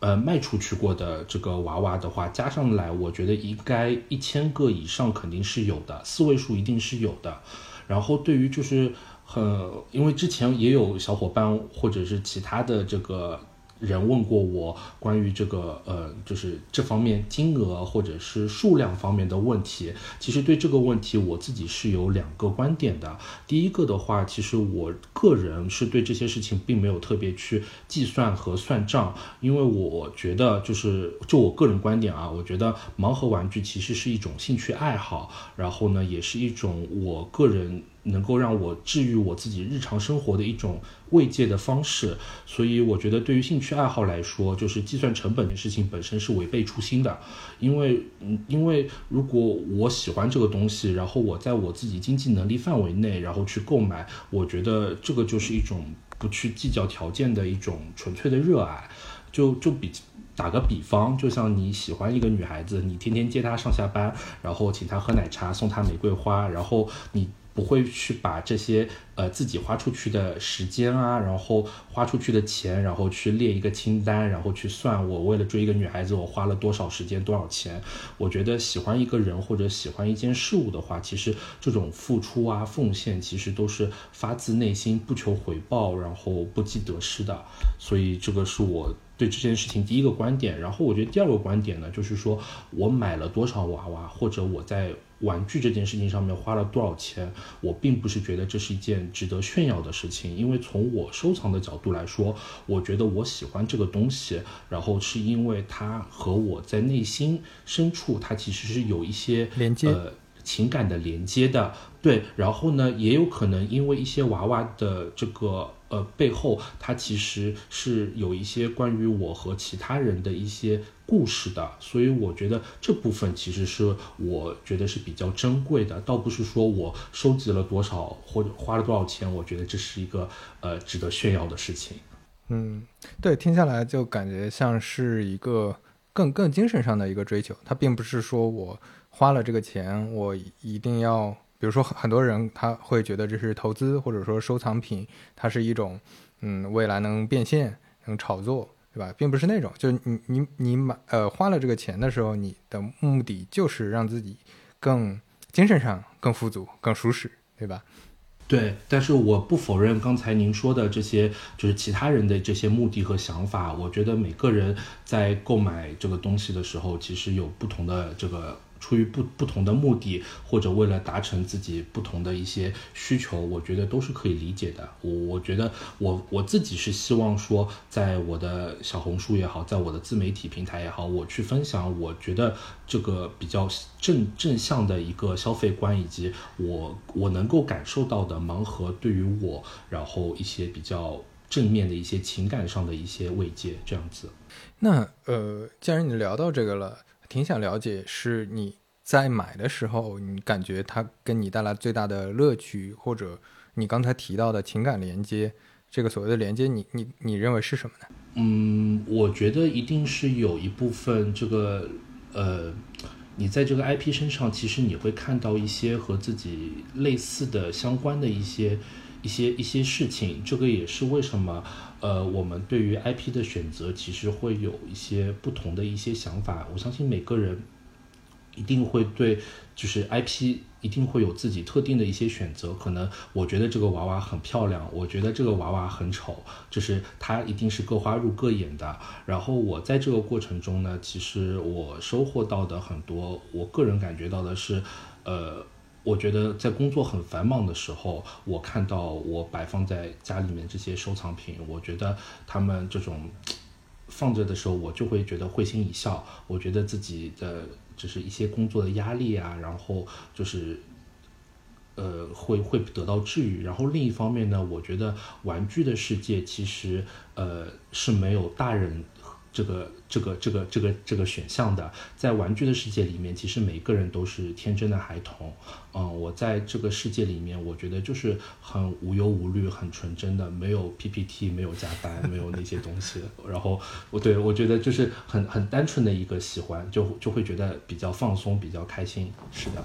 呃，卖出去过的这个娃娃的话，加上来，我觉得应该一千个以上肯定是有的，四位数一定是有的。然后对于就是很，因为之前也有小伙伴或者是其他的这个。人问过我关于这个呃，就是这方面金额或者是数量方面的问题。其实对这个问题，我自己是有两个观点的。第一个的话，其实我个人是对这些事情并没有特别去计算和算账，因为我觉得就是就我个人观点啊，我觉得盲盒玩具其实是一种兴趣爱好，然后呢，也是一种我个人。能够让我治愈我自己日常生活的一种慰藉的方式，所以我觉得对于兴趣爱好来说，就是计算成本的事情本身是违背初心的，因为，嗯，因为如果我喜欢这个东西，然后我在我自己经济能力范围内，然后去购买，我觉得这个就是一种不去计较条件的一种纯粹的热爱。就就比打个比方，就像你喜欢一个女孩子，你天天接她上下班，然后请她喝奶茶，送她玫瑰花，然后你。不会去把这些呃自己花出去的时间啊，然后花出去的钱，然后去列一个清单，然后去算我为了追一个女孩子，我花了多少时间多少钱。我觉得喜欢一个人或者喜欢一件事物的话，其实这种付出啊奉献，其实都是发自内心，不求回报，然后不计得失的。所以这个是我对这件事情第一个观点。然后我觉得第二个观点呢，就是说我买了多少娃娃，或者我在。玩具这件事情上面花了多少钱，我并不是觉得这是一件值得炫耀的事情，因为从我收藏的角度来说，我觉得我喜欢这个东西，然后是因为它和我在内心深处，它其实是有一些连接，呃，情感的连接的。对，然后呢，也有可能因为一些娃娃的这个。呃，背后它其实是有一些关于我和其他人的一些故事的，所以我觉得这部分其实是我觉得是比较珍贵的，倒不是说我收集了多少或者花了多少钱，我觉得这是一个呃值得炫耀的事情。嗯，对，听下来就感觉像是一个更更精神上的一个追求，它并不是说我花了这个钱，我一定要。比如说，很多人他会觉得这是投资，或者说收藏品，它是一种，嗯，未来能变现、能炒作，对吧？并不是那种，就是你你你买呃花了这个钱的时候，你的目的就是让自己更精神上更富足、更舒适，对吧？对，但是我不否认刚才您说的这些，就是其他人的这些目的和想法。我觉得每个人在购买这个东西的时候，其实有不同的这个。出于不不同的目的，或者为了达成自己不同的一些需求，我觉得都是可以理解的。我我觉得我我自己是希望说，在我的小红书也好，在我的自媒体平台也好，我去分享我觉得这个比较正正向的一个消费观，以及我我能够感受到的盲盒对于我，然后一些比较正面的一些情感上的一些慰藉，这样子。那呃，既然你聊到这个了。挺想了解，是你在买的时候，你感觉它跟你带来最大的乐趣，或者你刚才提到的情感连接，这个所谓的连接，你你你认为是什么呢？嗯，我觉得一定是有一部分这个，呃，你在这个 IP 身上，其实你会看到一些和自己类似的、相关的一些。一些一些事情，这个也是为什么，呃，我们对于 IP 的选择其实会有一些不同的一些想法。我相信每个人一定会对，就是 IP 一定会有自己特定的一些选择。可能我觉得这个娃娃很漂亮，我觉得这个娃娃很丑，就是它一定是各花入各眼的。然后我在这个过程中呢，其实我收获到的很多，我个人感觉到的是，呃。我觉得在工作很繁忙的时候，我看到我摆放在家里面这些收藏品，我觉得他们这种放着的时候，我就会觉得会心一笑。我觉得自己的就是一些工作的压力啊，然后就是呃会会得到治愈。然后另一方面呢，我觉得玩具的世界其实呃是没有大人。这个这个这个这个这个选项的，在玩具的世界里面，其实每个人都是天真的孩童。嗯，我在这个世界里面，我觉得就是很无忧无虑、很纯真的，没有 PPT，没有加班，没有那些东西。然后我对我觉得就是很很单纯的一个喜欢，就就会觉得比较放松、比较开心。是的，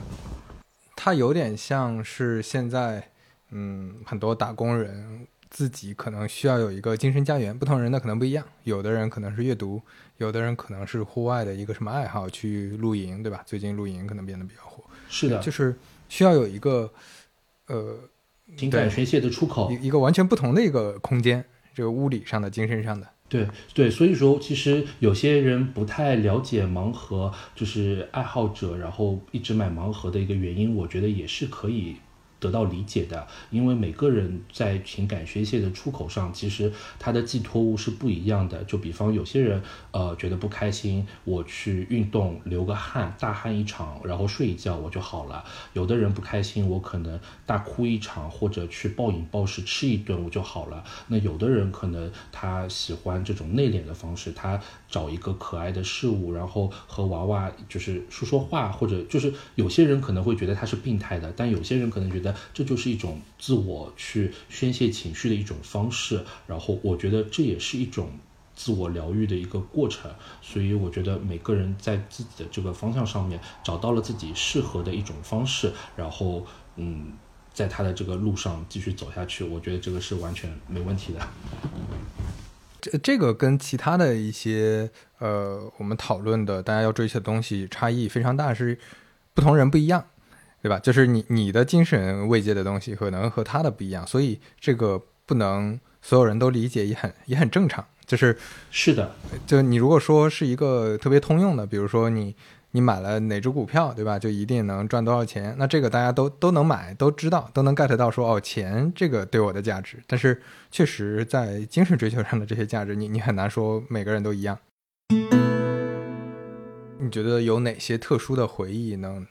它有点像是现在，嗯，很多打工人。自己可能需要有一个精神家园，不同人的可能不一样。有的人可能是阅读，有的人可能是户外的一个什么爱好，去露营，对吧？最近露营可能变得比较火。是的，就是需要有一个呃情感宣泄的出口，一一个完全不同的一个空间，这个物理上的、精神上的。对对，所以说其实有些人不太了解盲盒，就是爱好者，然后一直买盲盒的一个原因，我觉得也是可以。得到理解的，因为每个人在情感宣泄的出口上，其实他的寄托物是不一样的。就比方有些人，呃，觉得不开心，我去运动流个汗，大汗一场，然后睡一觉我就好了。有的人不开心，我可能大哭一场，或者去暴饮暴食吃一顿我就好了。那有的人可能他喜欢这种内敛的方式，他找一个可爱的事物，然后和娃娃就是说说话，或者就是有些人可能会觉得他是病态的，但有些人可能觉得。这就是一种自我去宣泄情绪的一种方式，然后我觉得这也是一种自我疗愈的一个过程，所以我觉得每个人在自己的这个方向上面找到了自己适合的一种方式，然后嗯，在他的这个路上继续走下去，我觉得这个是完全没问题的。这这个跟其他的一些呃我们讨论的大家要追求的东西差异非常大，是不同人不一样。对吧？就是你你的精神慰藉的东西可能和他的不一样，所以这个不能所有人都理解，也很也很正常。就是是的，就你如果说是一个特别通用的，比如说你你买了哪只股票，对吧？就一定能赚多少钱？那这个大家都都能买，都知道，都能 get 到说哦，钱这个对我的价值。但是确实在精神追求上的这些价值，你你很难说每个人都一样。你觉得有哪些特殊的回忆能？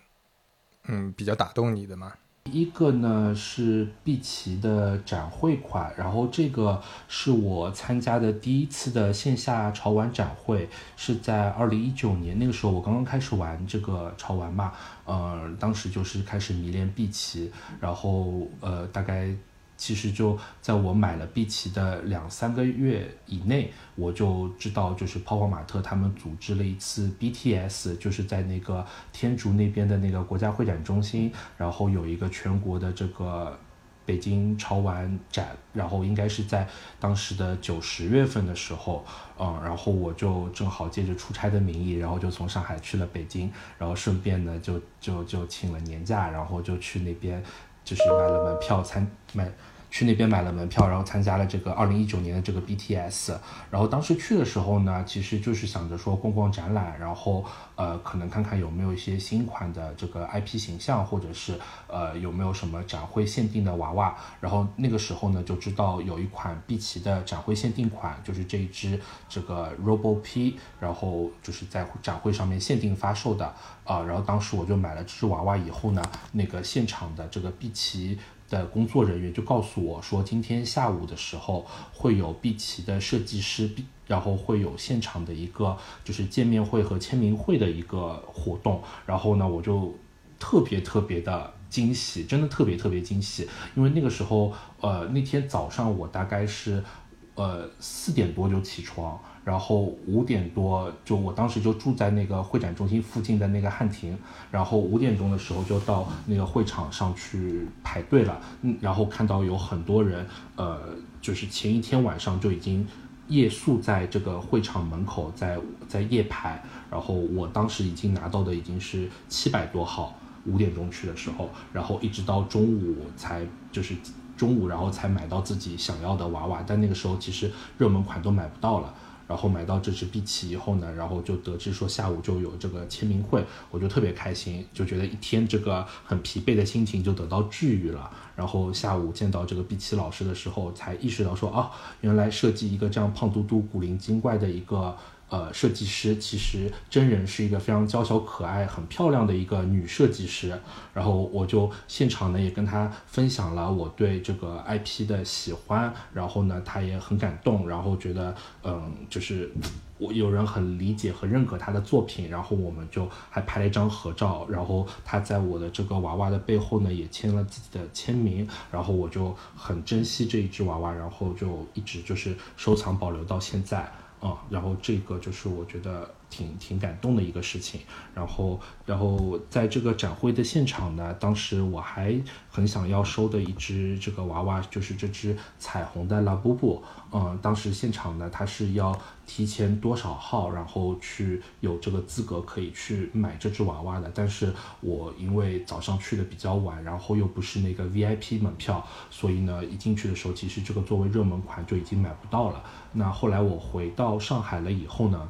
嗯，比较打动你的吗？一个呢是碧琪的展会款，然后这个是我参加的第一次的线下潮玩展会，是在二零一九年，那个时候我刚刚开始玩这个潮玩嘛，呃，当时就是开始迷恋碧琪，然后呃，大概。其实就在我买了碧琪的两三个月以内，我就知道，就是泡泡玛特他们组织了一次 BTS，就是在那个天竺那边的那个国家会展中心，然后有一个全国的这个北京潮玩展，然后应该是在当时的九十月份的时候，嗯，然后我就正好借着出差的名义，然后就从上海去了北京，然后顺便呢就就就请了年假，然后就去那边就是买了门票参买。去那边买了门票，然后参加了这个二零一九年的这个 BTS。然后当时去的时候呢，其实就是想着说逛逛展览，然后呃，可能看看有没有一些新款的这个 IP 形象，或者是呃有没有什么展会限定的娃娃。然后那个时候呢，就知道有一款碧琪的展会限定款，就是这一只这个 Robo P，然后就是在展会上面限定发售的啊。然后当时我就买了这只娃娃以后呢，那个现场的这个碧琪。的工作人员就告诉我说，今天下午的时候会有碧琪的设计师，然后会有现场的一个就是见面会和签名会的一个活动。然后呢，我就特别特别的惊喜，真的特别特别惊喜，因为那个时候，呃，那天早上我大概是，呃，四点多就起床。然后五点多，就我当时就住在那个会展中心附近的那个汉庭，然后五点钟的时候就到那个会场上去排队了。嗯，然后看到有很多人，呃，就是前一天晚上就已经夜宿在这个会场门口，在在夜排。然后我当时已经拿到的已经是七百多号，五点钟去的时候，然后一直到中午才就是中午，然后才买到自己想要的娃娃。但那个时候其实热门款都买不到了。然后买到这只碧琪以后呢，然后就得知说下午就有这个签名会，我就特别开心，就觉得一天这个很疲惫的心情就得到治愈了。然后下午见到这个碧琪老师的时候，才意识到说啊，原来设计一个这样胖嘟嘟、古灵精怪的一个。呃，设计师其实真人是一个非常娇小可爱、很漂亮的一个女设计师。然后我就现场呢也跟她分享了我对这个 IP 的喜欢，然后呢她也很感动，然后觉得嗯，就是我有人很理解和认可她的作品，然后我们就还拍了一张合照，然后她在我的这个娃娃的背后呢也签了自己的签名，然后我就很珍惜这一只娃娃，然后就一直就是收藏保留到现在。啊，然后这个就是我觉得挺挺感动的一个事情。然后，然后在这个展会的现场呢，当时我还很想要收的一只这个娃娃，就是这只彩虹的拉布布。嗯，当时现场呢，它是要提前多少号，然后去有这个资格可以去买这只娃娃的。但是我因为早上去的比较晚，然后又不是那个 VIP 门票，所以呢，一进去的时候，其实这个作为热门款就已经买不到了。那后来我回到上海了以后呢，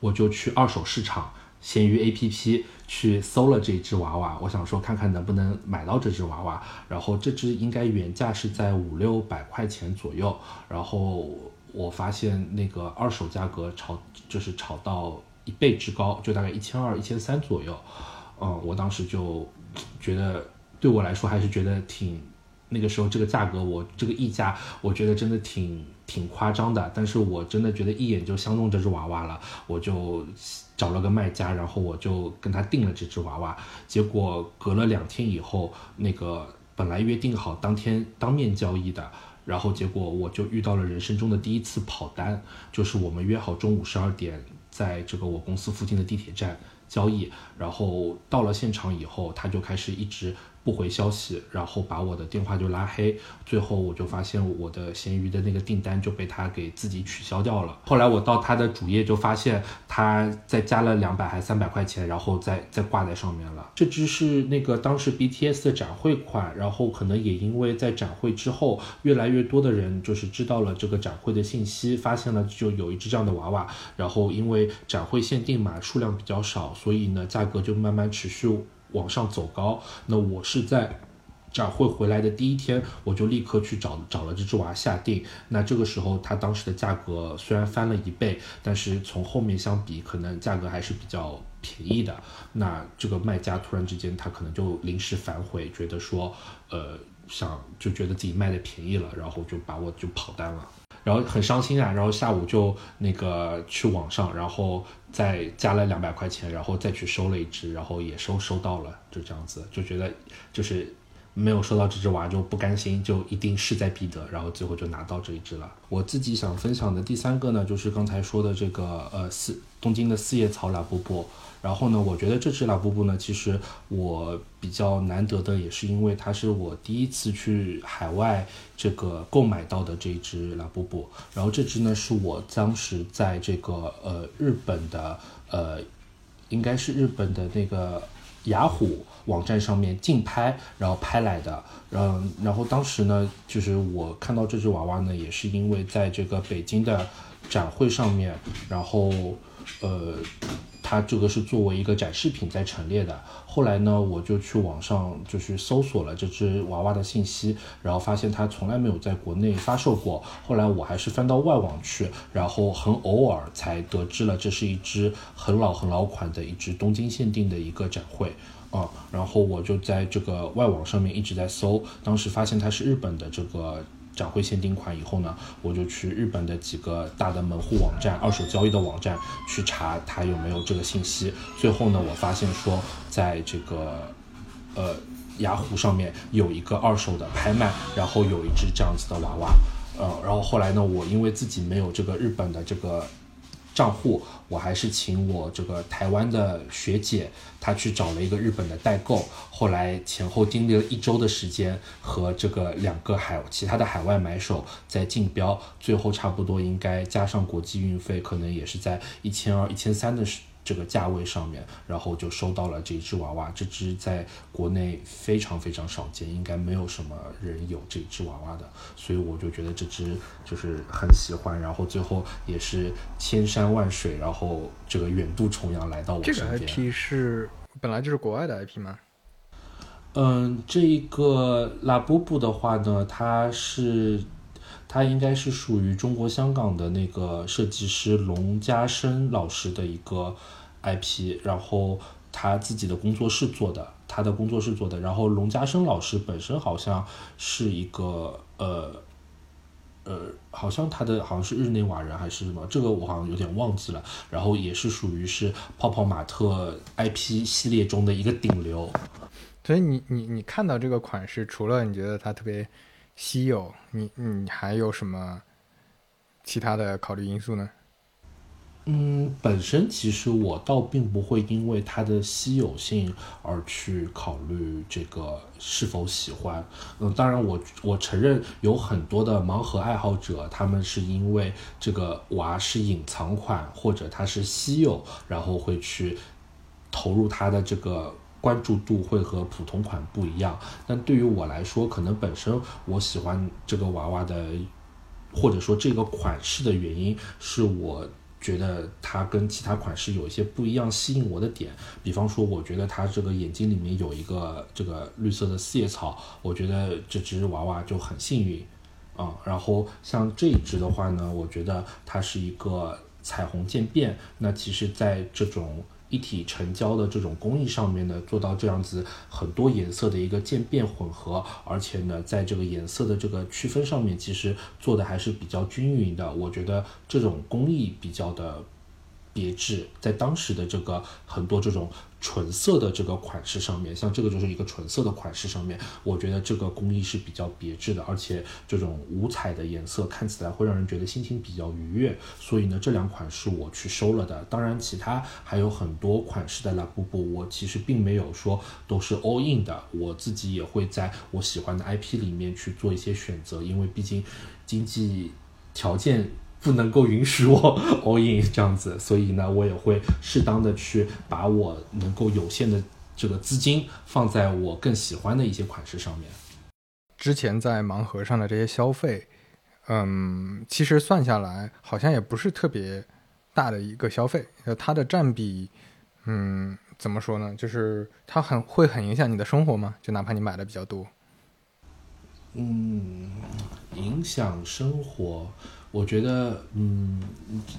我就去二手市场闲鱼 APP 去搜了这只娃娃，我想说看看能不能买到这只娃娃。然后这只应该原价是在五六百块钱左右，然后我发现那个二手价格炒就是炒到一倍之高，就大概一千二、一千三左右。嗯，我当时就觉得对我来说还是觉得挺。那个时候这个价格，我这个溢价，我觉得真的挺挺夸张的。但是我真的觉得一眼就相中这只娃娃了，我就找了个卖家，然后我就跟他订了这只娃娃。结果隔了两天以后，那个本来约定好当天当面交易的，然后结果我就遇到了人生中的第一次跑单，就是我们约好中午十二点在这个我公司附近的地铁站交易，然后到了现场以后，他就开始一直。不回消息，然后把我的电话就拉黑，最后我就发现我的闲鱼的那个订单就被他给自己取消掉了。后来我到他的主页就发现他再加了两百还三百块钱，然后再再挂在上面了。这只是那个当时 BTS 的展会款，然后可能也因为在展会之后，越来越多的人就是知道了这个展会的信息，发现了就有一只这样的娃娃，然后因为展会限定嘛，数量比较少，所以呢价格就慢慢持续。往上走高，那我是在展会回来的第一天，我就立刻去找找了这只娃下定。那这个时候，它当时的价格虽然翻了一倍，但是从后面相比，可能价格还是比较便宜的。那这个卖家突然之间，他可能就临时反悔，觉得说，呃，想就觉得自己卖的便宜了，然后就把我就跑单了。然后很伤心啊，然后下午就那个去网上，然后再加了两百块钱，然后再去收了一只，然后也收收到了，就这样子，就觉得就是没有收到这只娃就不甘心，就一定势在必得，然后最后就拿到这一只了。我自己想分享的第三个呢，就是刚才说的这个呃四东京的四叶草喇布布。然后呢，我觉得这只拉布布呢，其实我比较难得的，也是因为它是我第一次去海外这个购买到的这一只拉布布。然后这只呢，是我当时在这个呃日本的呃，应该是日本的那个雅虎网站上面竞拍，然后拍来的。嗯，然后当时呢，就是我看到这只娃娃呢，也是因为在这个北京的展会上面，然后呃。它这个是作为一个展示品在陈列的。后来呢，我就去网上就是搜索了这只娃娃的信息，然后发现它从来没有在国内发售过。后来我还是翻到外网去，然后很偶尔才得知了这是一只很老很老款的一只东京限定的一个展会啊。然后我就在这个外网上面一直在搜，当时发现它是日本的这个。展会限定款以后呢，我就去日本的几个大的门户网站、二手交易的网站去查它有没有这个信息。最后呢，我发现说，在这个呃雅虎上面有一个二手的拍卖，然后有一只这样子的娃娃。呃，然后后来呢，我因为自己没有这个日本的这个。账户，我还是请我这个台湾的学姐，她去找了一个日本的代购，后来前后经历了一周的时间，和这个两个海其他的海外买手在竞标，最后差不多应该加上国际运费，可能也是在一千二、一千三的这个价位上面，然后就收到了这只娃娃。这只在国内非常非常少见，应该没有什么人有这只娃娃的，所以我就觉得这只就是很喜欢。然后最后也是千山万水，然后这个远渡重洋来到我身边。这个 IP 是本来就是国外的 IP 吗？嗯，这一个拉布布的话呢，它是。他应该是属于中国香港的那个设计师龙家生老师的一个 IP，然后他自己的工作室做的，他的工作室做的。然后龙家生老师本身好像是一个呃呃，好像他的好像是日内瓦人还是什么，这个我好像有点忘记了。然后也是属于是泡泡玛特 IP 系列中的一个顶流。所以你你你看到这个款式，除了你觉得它特别。稀有，你你还有什么其他的考虑因素呢？嗯，本身其实我倒并不会因为它的稀有性而去考虑这个是否喜欢。嗯，当然我我承认有很多的盲盒爱好者，他们是因为这个娃是隐藏款或者它是稀有，然后会去投入它的这个。关注度会和普通款不一样，但对于我来说，可能本身我喜欢这个娃娃的，或者说这个款式的原因，是我觉得它跟其他款式有一些不一样，吸引我的点。比方说，我觉得它这个眼睛里面有一个这个绿色的四叶草，我觉得这只娃娃就很幸运啊。然后像这一只的话呢，我觉得它是一个彩虹渐变，那其实在这种。一体成胶的这种工艺上面呢，做到这样子很多颜色的一个渐变混合，而且呢，在这个颜色的这个区分上面，其实做的还是比较均匀的。我觉得这种工艺比较的。别致，在当时的这个很多这种纯色的这个款式上面，像这个就是一个纯色的款式上面，我觉得这个工艺是比较别致的，而且这种五彩的颜色看起来会让人觉得心情比较愉悦，所以呢，这两款是我去收了的。当然，其他还有很多款式的拉布布，我其实并没有说都是 all in 的，我自己也会在我喜欢的 IP 里面去做一些选择，因为毕竟经济条件。不能够允许我 all in 这样子，所以呢，我也会适当的去把我能够有限的这个资金放在我更喜欢的一些款式上面。之前在盲盒上的这些消费，嗯，其实算下来好像也不是特别大的一个消费，呃，它的占比，嗯，怎么说呢？就是它很会很影响你的生活吗？就哪怕你买的比较多，嗯，影响生活。我觉得，嗯，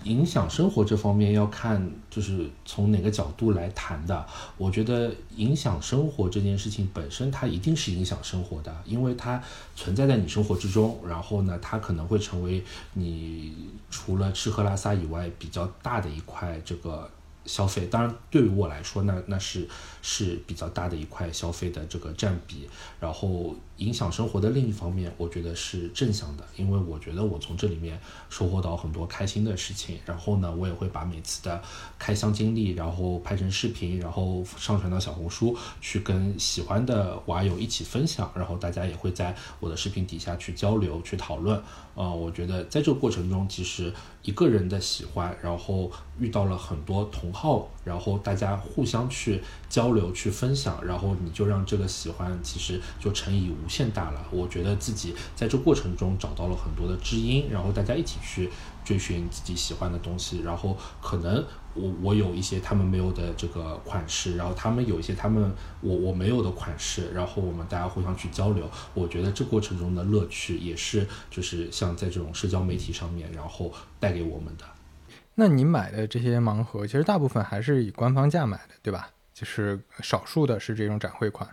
影响生活这方面要看，就是从哪个角度来谈的。我觉得影响生活这件事情本身，它一定是影响生活的，因为它存在在你生活之中。然后呢，它可能会成为你除了吃喝拉撒以外比较大的一块这个。消费当然对于我来说，那那是是比较大的一块消费的这个占比，然后影响生活的另一方面，我觉得是正向的，因为我觉得我从这里面收获到很多开心的事情，然后呢，我也会把每次的开箱经历，然后拍成视频，然后上传到小红书，去跟喜欢的娃友一起分享，然后大家也会在我的视频底下去交流、去讨论。呃，我觉得在这个过程中，其实一个人的喜欢，然后遇到了很多同好，然后大家互相去交流、去分享，然后你就让这个喜欢其实就乘以无限大了。我觉得自己在这过程中找到了很多的知音，然后大家一起去追寻自己喜欢的东西，然后可能。我我有一些他们没有的这个款式，然后他们有一些他们我我没有的款式，然后我们大家互相去交流，我觉得这过程中的乐趣也是就是像在这种社交媒体上面，然后带给我们的。那你买的这些盲盒，其实大部分还是以官方价买的，对吧？就是少数的是这种展会款。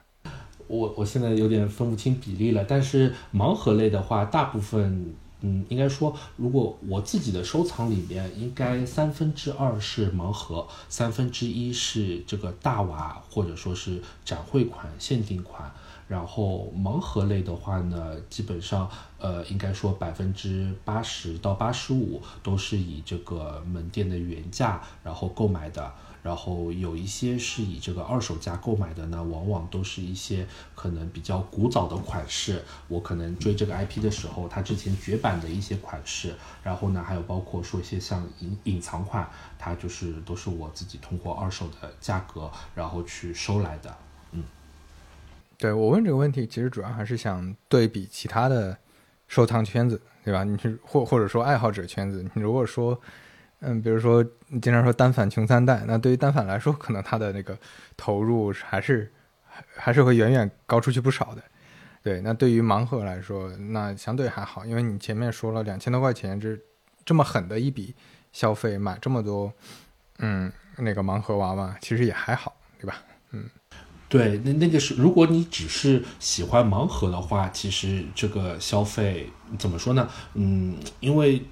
我我现在有点分不清比例了，但是盲盒类的话，大部分。嗯，应该说，如果我自己的收藏里面，应该三分之二是盲盒，三分之一是这个大娃或者说是展会款、限定款，然后盲盒类的话呢，基本上呃应该说百分之八十到八十五都是以这个门店的原价然后购买的。然后有一些是以这个二手价购买的呢，往往都是一些可能比较古早的款式。我可能追这个 IP 的时候，它之前绝版的一些款式。然后呢，还有包括说一些像隐隐藏款，它就是都是我自己通过二手的价格然后去收来的。嗯，对我问这个问题，其实主要还是想对比其他的收藏圈子，对吧？你或或者说爱好者圈子，你如果说。嗯，比如说你经常说单反穷三代，那对于单反来说，可能它的那个投入还是还是会远远高出去不少的。对，那对于盲盒来说，那相对还好，因为你前面说了两千多块钱，这这么狠的一笔消费，买这么多，嗯，那个盲盒娃娃，其实也还好，对吧？嗯，对，那那个是如果你只是喜欢盲盒的话，其实这个消费怎么说呢？嗯，因为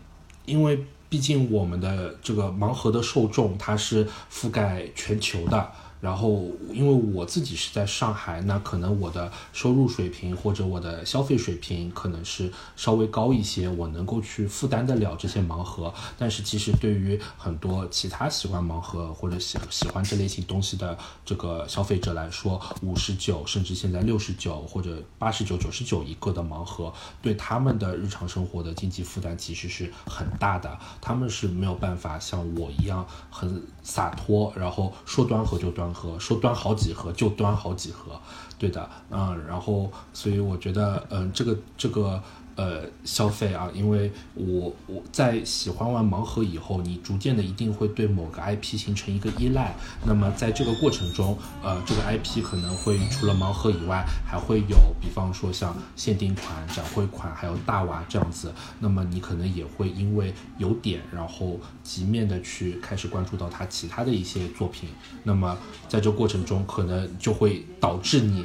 因为。毕竟我们的这个盲盒的受众，它是覆盖全球的。然后，因为我自己是在上海，那可能我的收入水平或者我的消费水平可能是稍微高一些，我能够去负担得了这些盲盒。但是，其实对于很多其他喜欢盲盒或者喜喜欢这类型东西的这个消费者来说，五十九甚至现在六十九或者八十九、九十九一个的盲盒，对他们的日常生活的经济负担其实是很大的。他们是没有办法像我一样很洒脱，然后说端盒就端。盒说端好几盒就端好几盒，对的，嗯，然后所以我觉得，嗯，这个这个。呃，消费啊，因为我我在喜欢完盲盒以后，你逐渐的一定会对某个 IP 形成一个依赖。那么在这个过程中，呃，这个 IP 可能会除了盲盒以外，还会有，比方说像限定款、展会款，还有大娃这样子。那么你可能也会因为有点，然后极面的去开始关注到他其他的一些作品。那么在这过程中，可能就会导致你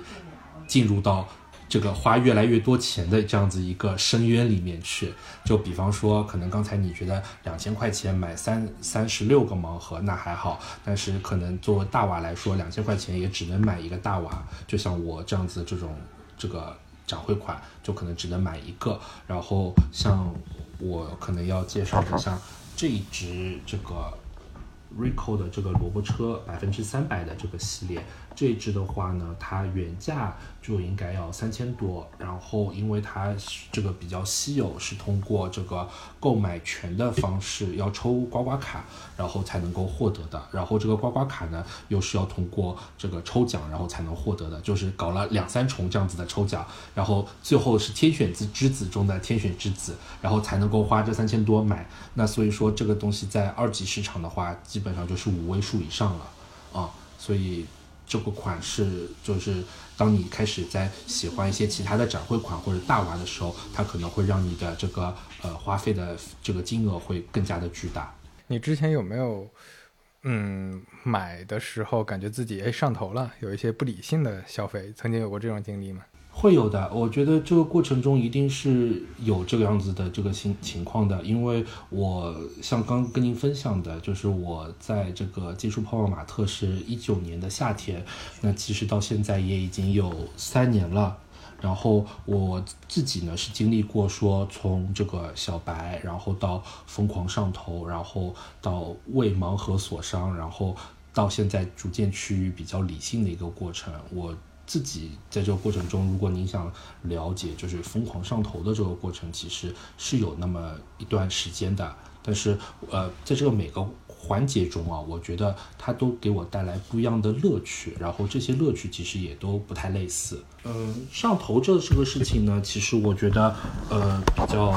进入到。这个花越来越多钱的这样子一个深渊里面去，就比方说，可能刚才你觉得两千块钱买三三十六个盲盒那还好，但是可能作为大娃来说，两千块钱也只能买一个大娃，就像我这样子这种这个展会款，就可能只能买一个。然后像我可能要介绍的像这一支这个 Rico 的这个萝卜车百分之三百的这个系列。这一支的话呢，它原价就应该要三千多，然后因为它这个比较稀有，是通过这个购买权的方式要抽刮刮卡，然后才能够获得的。然后这个刮刮卡呢，又是要通过这个抽奖，然后才能获得的，就是搞了两三重这样子的抽奖，然后最后是天选之之子中的天选之子，然后才能够花这三千多买。那所以说这个东西在二级市场的话，基本上就是五位数以上了啊，所以。这个款式就是，当你开始在喜欢一些其他的展会款或者大娃的时候，它可能会让你的这个呃花费的这个金额会更加的巨大。你之前有没有嗯买的时候感觉自己哎上头了，有一些不理性的消费？曾经有过这种经历吗？会有的，我觉得这个过程中一定是有这个样子的这个情情况的，因为我像刚跟您分享的，就是我在这个接触泡泡玛特是一九年的夏天，那其实到现在也已经有三年了。然后我自己呢是经历过说从这个小白，然后到疯狂上头，然后到为盲盒所伤，然后到现在逐渐趋于比较理性的一个过程。我。自己在这个过程中，如果您想了解，就是疯狂上头的这个过程，其实是有那么一段时间的。但是，呃，在这个每个环节中啊，我觉得它都给我带来不一样的乐趣，然后这些乐趣其实也都不太类似。嗯，上头这这个事情呢，其实我觉得，呃，比较。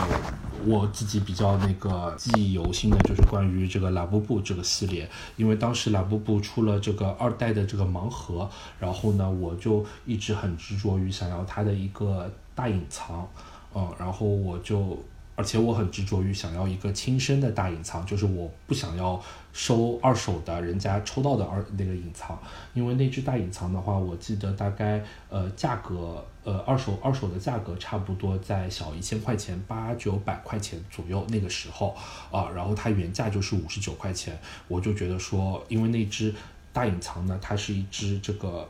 我自己比较那个记忆犹新的，就是关于这个拉布布这个系列，因为当时拉布布出了这个二代的这个盲盒，然后呢，我就一直很执着于想要它的一个大隐藏，嗯，然后我就。而且我很执着于想要一个亲生的大隐藏，就是我不想要收二手的人家抽到的二那个隐藏，因为那只大隐藏的话，我记得大概呃价格呃二手二手的价格差不多在小一千块钱八九百块钱左右那个时候啊，然后它原价就是五十九块钱，我就觉得说，因为那只大隐藏呢，它是一只这个。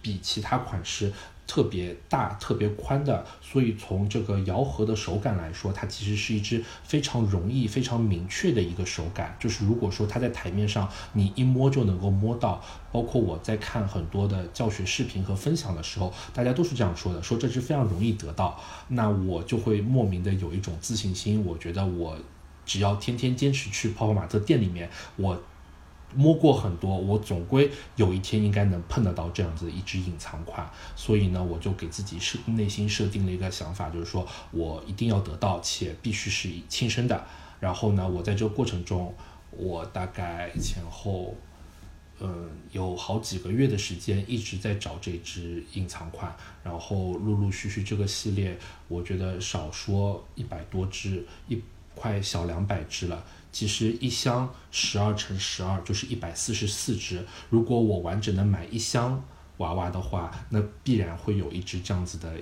比其他款式。特别大、特别宽的，所以从这个摇盒的手感来说，它其实是一只非常容易、非常明确的一个手感。就是如果说它在台面上，你一摸就能够摸到。包括我在看很多的教学视频和分享的时候，大家都是这样说的，说这只非常容易得到。那我就会莫名的有一种自信心，我觉得我只要天天坚持去泡泡玛特店里面，我。摸过很多，我总归有一天应该能碰得到这样子的一支隐藏款，所以呢，我就给自己设内心设定了一个想法，就是说我一定要得到，且必须是亲生的。然后呢，我在这个过程中，我大概前后，嗯，有好几个月的时间一直在找这支隐藏款，然后陆陆续续这个系列，我觉得少说一百多支，一快小两百支了。其实一箱十二乘十二就是一百四十四只。如果我完整的买一箱娃娃的话，那必然会有一只这样子的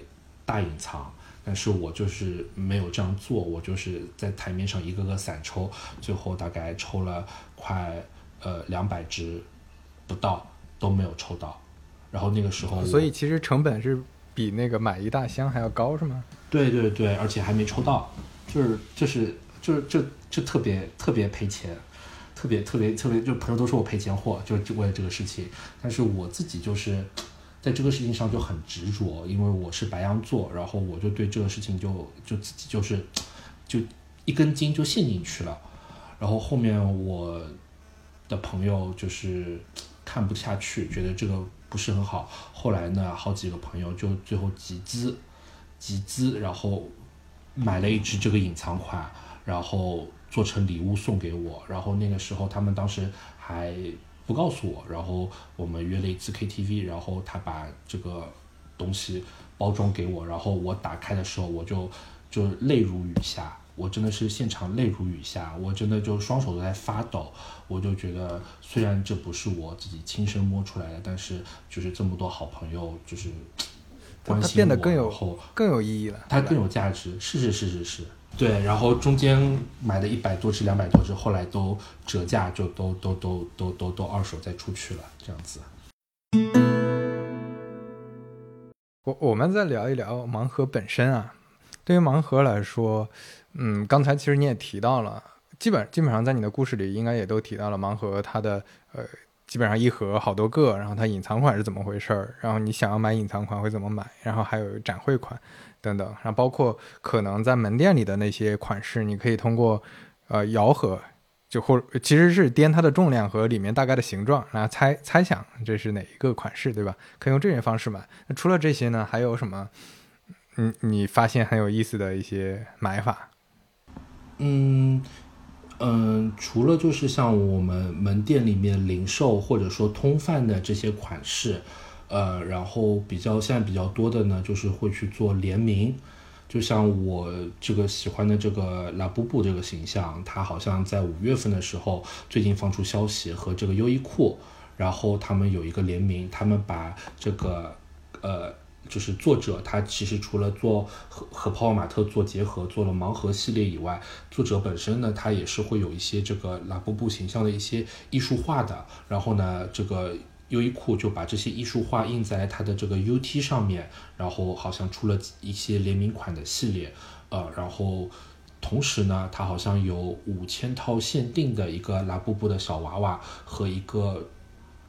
大隐藏。但是我就是没有这样做，我就是在台面上一个个散抽，最后大概抽了快呃两百只不到都没有抽到。然后那个时候，所以其实成本是比那个买一大箱还要高，是吗？对对对，而且还没抽到，就是就是就就。就特别特别赔钱，特别特别特别，就朋友都说我赔钱货，就为了这个事情。但是我自己就是在这个事情上就很执着，因为我是白羊座，然后我就对这个事情就就自己就是就一根筋就陷进去了。然后后面我的朋友就是看不下去，觉得这个不是很好。后来呢，好几个朋友就最后集资集资，然后买了一只这个隐藏款，然后。做成礼物送给我，然后那个时候他们当时还不告诉我，然后我们约了一次 KTV，然后他把这个东西包装给我，然后我打开的时候我就就泪如雨下，我真的是现场泪如雨下，我真的就双手都在发抖，我就觉得虽然这不是我自己亲身摸出来的，但是就是这么多好朋友就是关心我，变得更有后更有意义了，它更有价值，是是是是是。对，然后中间买的一百多只、两百多只，后来都折价，就都都都都都都二手再出去了，这样子。我我们再聊一聊盲盒本身啊。对于盲盒来说，嗯，刚才其实你也提到了，基本基本上在你的故事里应该也都提到了盲盒它的呃，基本上一盒好多个，然后它隐藏款是怎么回事儿，然后你想要买隐藏款会怎么买，然后还有展会款。等等，然后包括可能在门店里的那些款式，你可以通过呃摇盒，就或其实是掂它的重量和里面大概的形状，然后猜猜想这是哪一个款式，对吧？可以用这些方式买。那除了这些呢，还有什么？嗯，你发现很有意思的一些买法？嗯嗯，除了就是像我们门店里面零售或者说通贩的这些款式。呃，然后比较现在比较多的呢，就是会去做联名，就像我这个喜欢的这个拉布布这个形象，他好像在五月份的时候，最近放出消息和这个优衣库，然后他们有一个联名，他们把这个呃，就是作者他其实除了做和和泡泡玛特做结合，做了盲盒系列以外，作者本身呢，他也是会有一些这个拉布布形象的一些艺术化的，然后呢，这个。优衣库就把这些艺术画印在它的这个 UT 上面，然后好像出了一些联名款的系列，呃，然后同时呢，它好像有五千套限定的一个拉布布的小娃娃和一个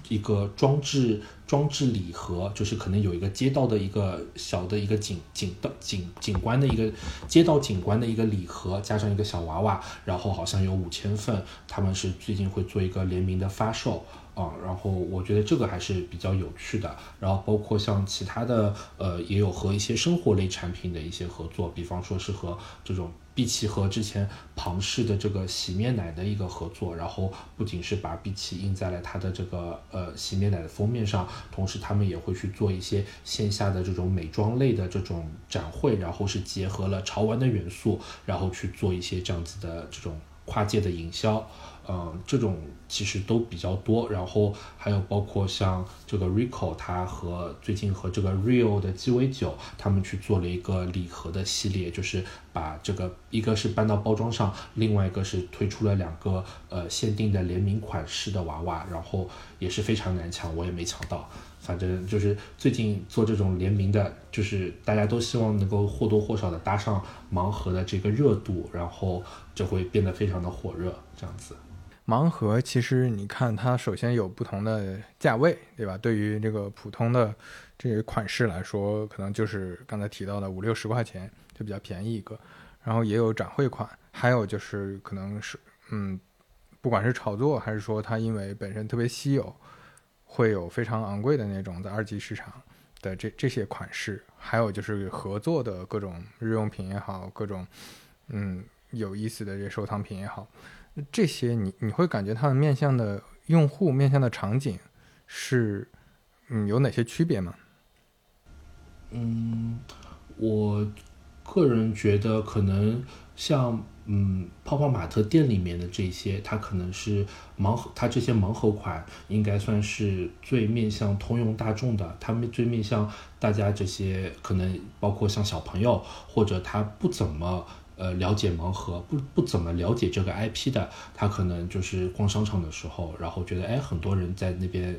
一个装置装置礼盒，就是可能有一个街道的一个小的一个景景的景景观的一个街道景观的一个礼盒，加上一个小娃娃，然后好像有五千份，他们是最近会做一个联名的发售。啊，然后我觉得这个还是比较有趣的。然后包括像其他的，呃，也有和一些生活类产品的一些合作，比方说是和这种碧琪和之前庞氏的这个洗面奶的一个合作。然后不仅是把碧琪印在了它的这个呃洗面奶的封面上，同时他们也会去做一些线下的这种美妆类的这种展会，然后是结合了潮玩的元素，然后去做一些这样子的这种跨界的营销。嗯，这种其实都比较多，然后还有包括像这个 Rico，他和最近和这个 Rio 的鸡尾酒，他们去做了一个礼盒的系列，就是把这个一个是搬到包装上，另外一个是推出了两个呃限定的联名款式的娃娃，然后也是非常难抢，我也没抢到。反正就是最近做这种联名的，就是大家都希望能够或多或少的搭上盲盒的这个热度，然后就会变得非常的火热，这样子。盲盒其实你看它首先有不同的价位，对吧？对于这个普通的这个款式来说，可能就是刚才提到的五六十块钱就比较便宜一个，然后也有展会款，还有就是可能是嗯。不管是炒作还是说它因为本身特别稀有，会有非常昂贵的那种在二级市场的这这些款式，还有就是合作的各种日用品也好，各种嗯有意思的这收藏品也好，这些你你会感觉它们面向的用户、面向的场景是嗯有哪些区别吗？嗯，我个人觉得可能像。嗯，泡泡玛特店里面的这些，它可能是盲盒，它这些盲盒款应该算是最面向通用大众的，他们最面向大家这些可能包括像小朋友或者他不怎么呃了解盲盒，不不怎么了解这个 IP 的，他可能就是逛商场的时候，然后觉得哎很多人在那边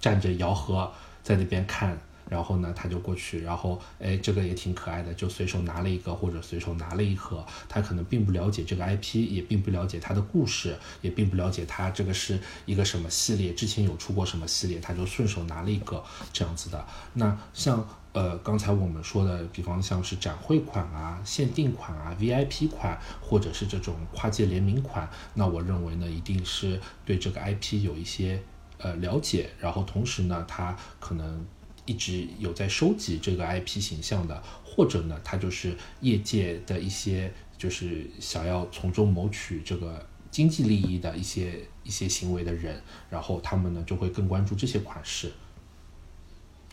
站着摇盒，在那边看。然后呢，他就过去，然后哎，这个也挺可爱的，就随手拿了一个，或者随手拿了一盒。他可能并不了解这个 IP，也并不了解它的故事，也并不了解它这个是一个什么系列，之前有出过什么系列，他就顺手拿了一个这样子的。那像呃刚才我们说的，比方像是展会款啊、限定款啊、VIP 款，或者是这种跨界联名款，那我认为呢，一定是对这个 IP 有一些呃了解，然后同时呢，他可能。一直有在收集这个 IP 形象的，或者呢，他就是业界的一些，就是想要从中谋取这个经济利益的一些一些行为的人，然后他们呢就会更关注这些款式。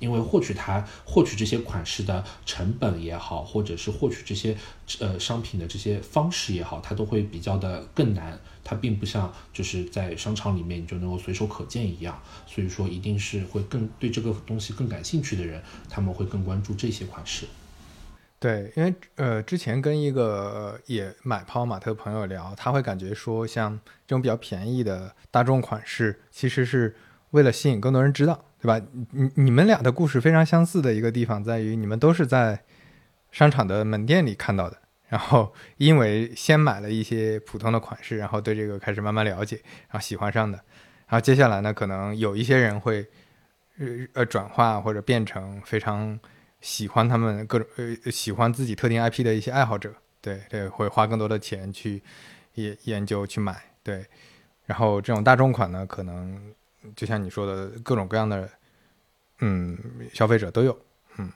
因为获取它获取这些款式的成本也好，或者是获取这些呃商品的这些方式也好，它都会比较的更难。它并不像就是在商场里面你就能够随手可见一样。所以说，一定是会更对这个东西更感兴趣的人，他们会更关注这些款式。对，因为呃，之前跟一个也买泡泡玛特的朋友聊，他会感觉说，像这种比较便宜的大众款式，其实是为了吸引更多人知道。对吧？你你们俩的故事非常相似的一个地方在于，你们都是在商场的门店里看到的，然后 因为先买了一些普通的款式，然后对这个开始慢慢了解，然后喜欢上的，然后接下来呢，可能有一些人会呃转化或者变成非常喜欢他们各种呃喜欢自己特定 IP 的一些爱好者，对对，会花更多的钱去研研究去买，对，然后这种大众款呢，可能。就像你说的，各种各样的，嗯，消费者都有，嗯，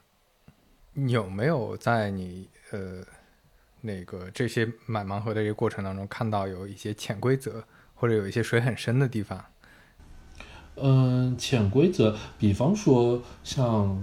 有没有在你呃那个这些买盲盒的这个过程当中，看到有一些潜规则，或者有一些水很深的地方？嗯，潜规则，比方说像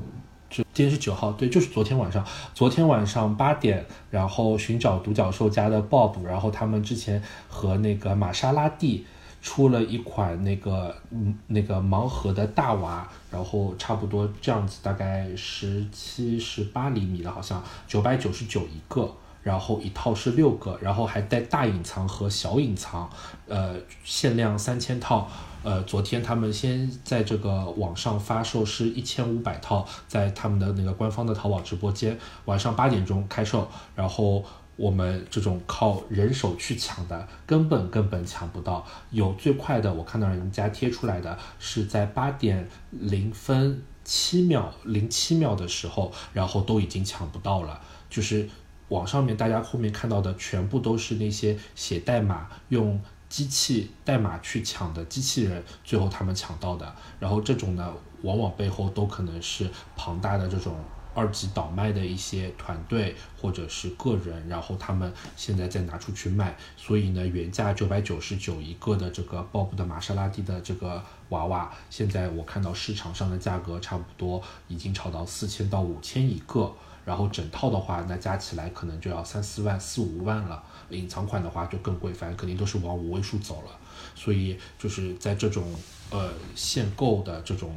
就今天是九号，对，就是昨天晚上，昨天晚上八点，然后寻找独角兽家的 Bob，然后他们之前和那个玛莎拉蒂。出了一款那个嗯那个盲盒的大娃，然后差不多这样子，大概十七十八厘米了，好像九百九十九一个，然后一套是六个，然后还带大隐藏和小隐藏，呃，限量三千套，呃，昨天他们先在这个网上发售是一千五百套，在他们的那个官方的淘宝直播间，晚上八点钟开售，然后。我们这种靠人手去抢的，根本根本抢不到。有最快的，我看到人家贴出来的是在八点零分七秒零七秒的时候，然后都已经抢不到了。就是网上面大家后面看到的，全部都是那些写代码用机器代码去抢的机器人，最后他们抢到的。然后这种呢，往往背后都可能是庞大的这种。二级倒卖的一些团队或者是个人，然后他们现在再拿出去卖，所以呢，原价九百九十九一个的这个 Bob 的玛莎拉蒂的这个娃娃，现在我看到市场上的价格差不多已经炒到四千到五千一个，然后整套的话，那加起来可能就要三四万、四五万了。隐藏款的话就更贵，反正肯定都是往五位数走了。所以就是在这种呃限购的这种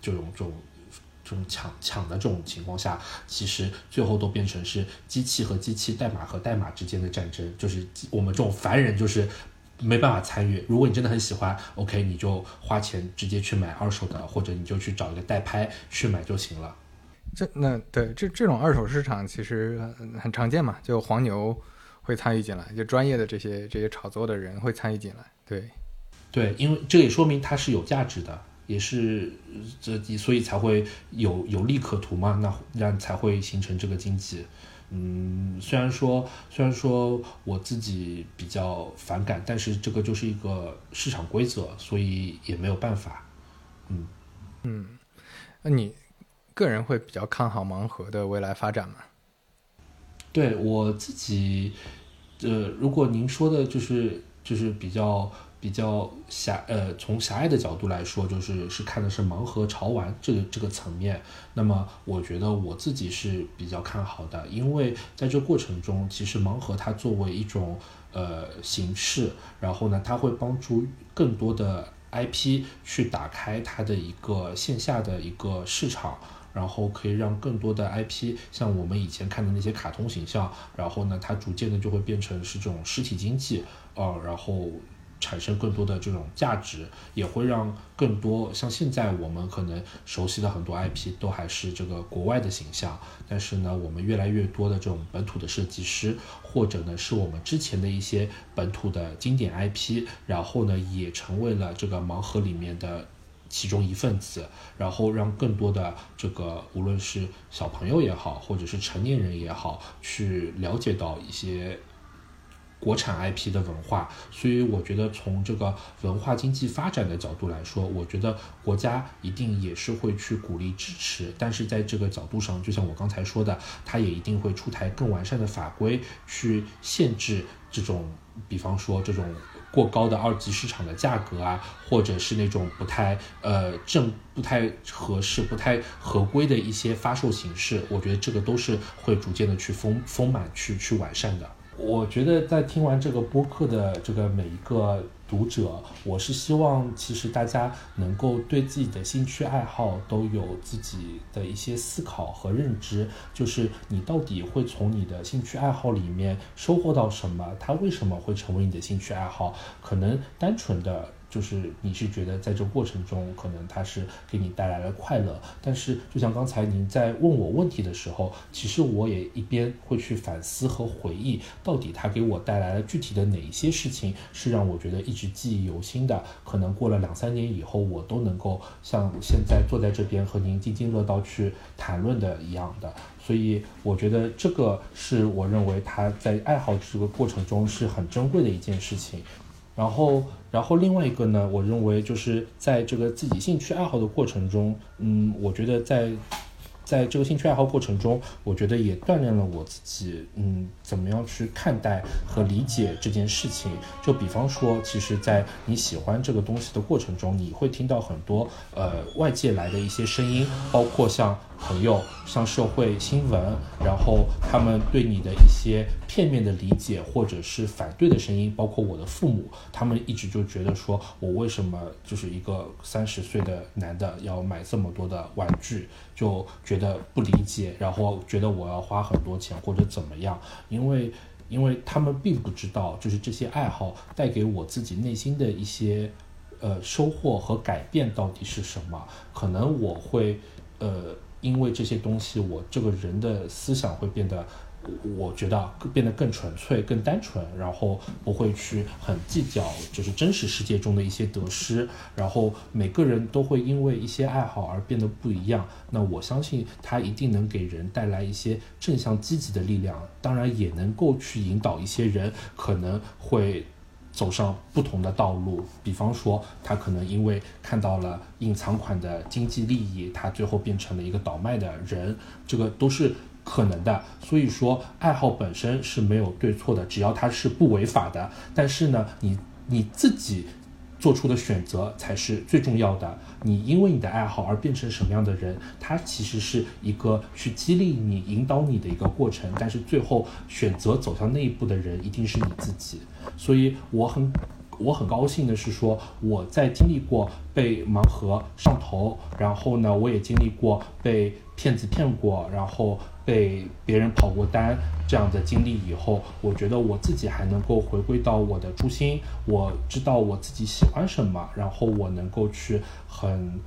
这种。这种抢抢的这种情况下，其实最后都变成是机器和机器、代码和代码之间的战争。就是我们这种凡人，就是没办法参与。如果你真的很喜欢，OK，你就花钱直接去买二手的，或者你就去找一个代拍去买就行了。这那对这这种二手市场其实很常见嘛，就黄牛会参与进来，就专业的这些这些炒作的人会参与进来。对，对，因为这也说明它是有价值的，也是这所以才会有有利可图嘛，那让才会形成这个经济。嗯，虽然说虽然说我自己比较反感，但是这个就是一个市场规则，所以也没有办法。嗯嗯，那你个人会比较看好盲盒的未来发展吗？对我自己，呃，如果您说的就是就是比较。比较狭呃，从狭隘的角度来说，就是是看的是盲盒潮玩这个这个层面。那么，我觉得我自己是比较看好的，因为在这过程中，其实盲盒它作为一种呃形式，然后呢，它会帮助更多的 IP 去打开它的一个线下的一个市场，然后可以让更多的 IP 像我们以前看的那些卡通形象，然后呢，它逐渐的就会变成是这种实体经济啊，然后。产生更多的这种价值，也会让更多像现在我们可能熟悉的很多 IP 都还是这个国外的形象，但是呢，我们越来越多的这种本土的设计师，或者呢是我们之前的一些本土的经典 IP，然后呢也成为了这个盲盒里面的其中一份子，然后让更多的这个无论是小朋友也好，或者是成年人也好，去了解到一些。国产 IP 的文化，所以我觉得从这个文化经济发展的角度来说，我觉得国家一定也是会去鼓励支持。但是在这个角度上，就像我刚才说的，它也一定会出台更完善的法规去限制这种，比方说这种过高的二级市场的价格啊，或者是那种不太呃正、不太合适、不太合规的一些发售形式。我觉得这个都是会逐渐的去丰丰满、去去完善的。我觉得在听完这个播客的这个每一个读者，我是希望其实大家能够对自己的兴趣爱好都有自己的一些思考和认知，就是你到底会从你的兴趣爱好里面收获到什么？它为什么会成为你的兴趣爱好？可能单纯的。就是你是觉得在这过程中，可能它是给你带来了快乐，但是就像刚才您在问我问题的时候，其实我也一边会去反思和回忆，到底它给我带来了具体的哪一些事情是让我觉得一直记忆犹新的。可能过了两三年以后，我都能够像现在坐在这边和您津津乐道去谈论的一样的。所以我觉得这个是我认为他在爱好这个过程中是很珍贵的一件事情。然后，然后另外一个呢，我认为就是在这个自己兴趣爱好的过程中，嗯，我觉得在。在这个兴趣爱好过程中，我觉得也锻炼了我自己，嗯，怎么样去看待和理解这件事情。就比方说，其实，在你喜欢这个东西的过程中，你会听到很多呃外界来的一些声音，包括像朋友、像社会新闻，然后他们对你的一些片面的理解或者是反对的声音，包括我的父母，他们一直就觉得说我为什么就是一个三十岁的男的要买这么多的玩具。就觉得不理解，然后觉得我要花很多钱或者怎么样，因为因为他们并不知道，就是这些爱好带给我自己内心的一些呃收获和改变到底是什么。可能我会呃因为这些东西，我这个人的思想会变得。我觉得变得更纯粹、更单纯，然后不会去很计较，就是真实世界中的一些得失。然后每个人都会因为一些爱好而变得不一样。那我相信它一定能给人带来一些正向积极的力量，当然也能够去引导一些人可能会走上不同的道路。比方说，他可能因为看到了隐藏款的经济利益，他最后变成了一个倒卖的人。这个都是。可能的，所以说爱好本身是没有对错的，只要它是不违法的。但是呢，你你自己做出的选择才是最重要的。你因为你的爱好而变成什么样的人，它其实是一个去激励你、引导你的一个过程。但是最后选择走向那一步的人，一定是你自己。所以我很。我很高兴的是说，我在经历过被盲盒上头，然后呢，我也经历过被骗子骗过，然后被别人跑过单这样的经历以后，我觉得我自己还能够回归到我的初心，我知道我自己喜欢什么，然后我能够去很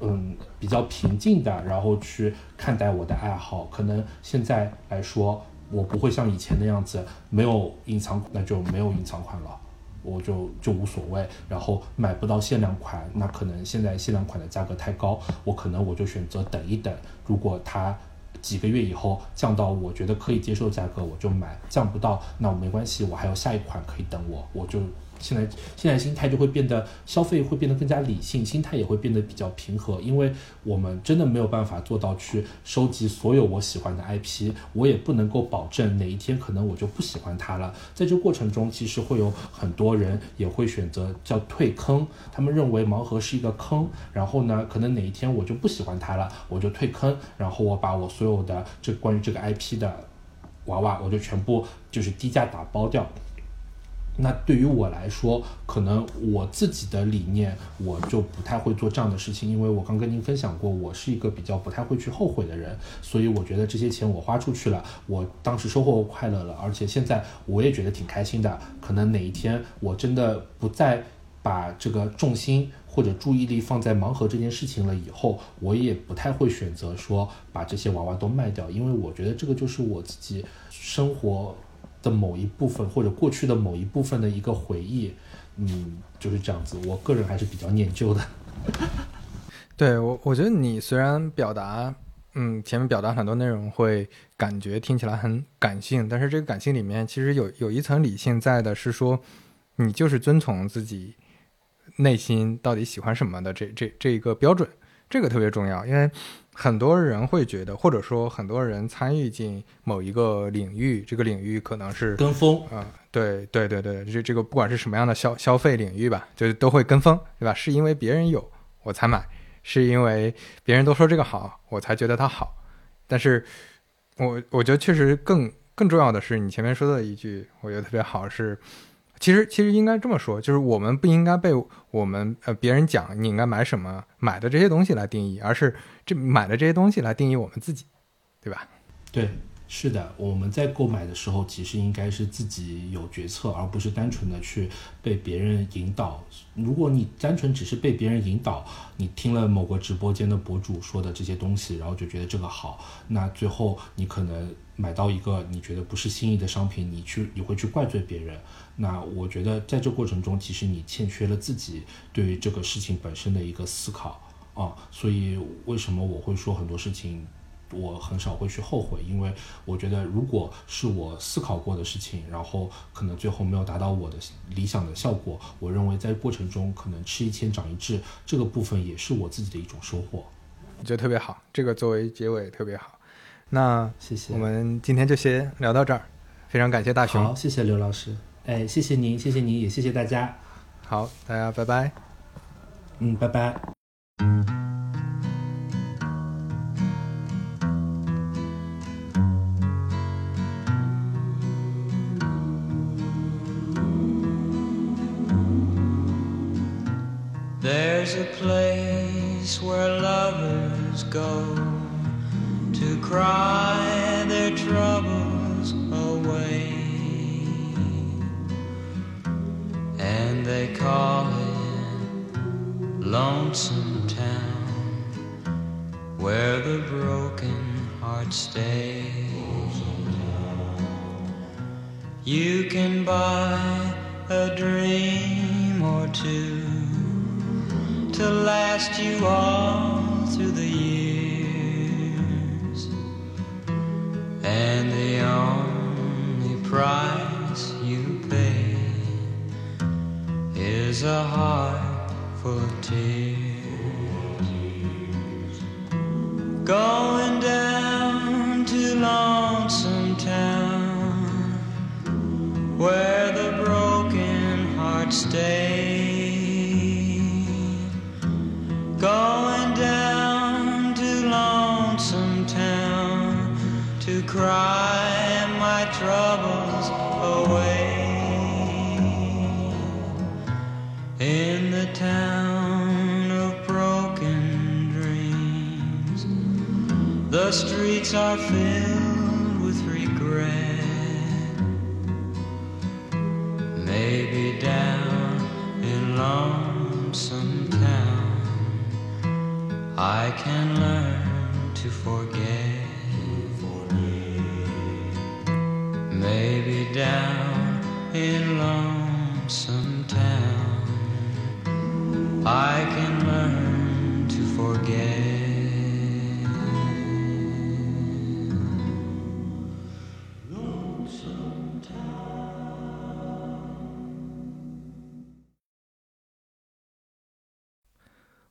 嗯比较平静的，然后去看待我的爱好。可能现在来说，我不会像以前那样子，没有隐藏款那就没有隐藏款了。我就就无所谓，然后买不到限量款，那可能现在限量款的价格太高，我可能我就选择等一等。如果它几个月以后降到我觉得可以接受的价格，我就买；降不到，那我没关系，我还有下一款可以等我，我就。现在现在心态就会变得消费会变得更加理性，心态也会变得比较平和，因为我们真的没有办法做到去收集所有我喜欢的 IP，我也不能够保证哪一天可能我就不喜欢它了。在这过程中，其实会有很多人也会选择叫退坑，他们认为盲盒是一个坑，然后呢，可能哪一天我就不喜欢它了，我就退坑，然后我把我所有的这关于这个 IP 的娃娃，我就全部就是低价打包掉。那对于我来说，可能我自己的理念，我就不太会做这样的事情，因为我刚跟您分享过，我是一个比较不太会去后悔的人，所以我觉得这些钱我花出去了，我当时收获快乐了，而且现在我也觉得挺开心的。可能哪一天我真的不再把这个重心或者注意力放在盲盒这件事情了以后，我也不太会选择说把这些娃娃都卖掉，因为我觉得这个就是我自己生活。的某一部分或者过去的某一部分的一个回忆，嗯，就是这样子。我个人还是比较念旧的。对我，我觉得你虽然表达，嗯，前面表达很多内容会感觉听起来很感性，但是这个感性里面其实有有一层理性在的，是说你就是遵从自己内心到底喜欢什么的这这这一个标准，这个特别重要，因为。很多人会觉得，或者说很多人参与进某一个领域，这个领域可能是跟风啊，对对对对，这这个不管是什么样的消消费领域吧，就都会跟风，对吧？是因为别人有我才买，是因为别人都说这个好，我才觉得它好。但是，我我觉得确实更更重要的是，你前面说的一句，我觉得特别好是。其实，其实应该这么说，就是我们不应该被我们呃别人讲你应该买什么买的这些东西来定义，而是这买的这些东西来定义我们自己，对吧？对，是的，我们在购买的时候，其实应该是自己有决策，而不是单纯的去被别人引导。如果你单纯只是被别人引导，你听了某个直播间的博主说的这些东西，然后就觉得这个好，那最后你可能买到一个你觉得不是心仪的商品，你去你会去怪罪别人。那我觉得在这过程中，其实你欠缺了自己对于这个事情本身的一个思考啊，所以为什么我会说很多事情，我很少会去后悔，因为我觉得如果是我思考过的事情，然后可能最后没有达到我的理想的效果，我认为在过程中可能吃一堑长一智，这个部分也是我自己的一种收获。我觉得特别好，这个作为结尾特别好。那谢谢，我们今天就先聊到这儿，非常感谢大熊，好，谢谢刘老师。哎，谢谢您，谢谢您，也谢谢大家。好，大家拜拜。嗯，拜拜。Cry their troubles away. and they call it Lonesome Town, where the broken heart stays. You can buy a dream or two to last you all through the and the only price you pay is a heart full of tears. Going down to Lonesome Town, where the broken heart stay. Going The streets are filled with regret. Maybe down in lonesome town, I can learn to forget. Maybe down in lonesome town, I can learn to forget.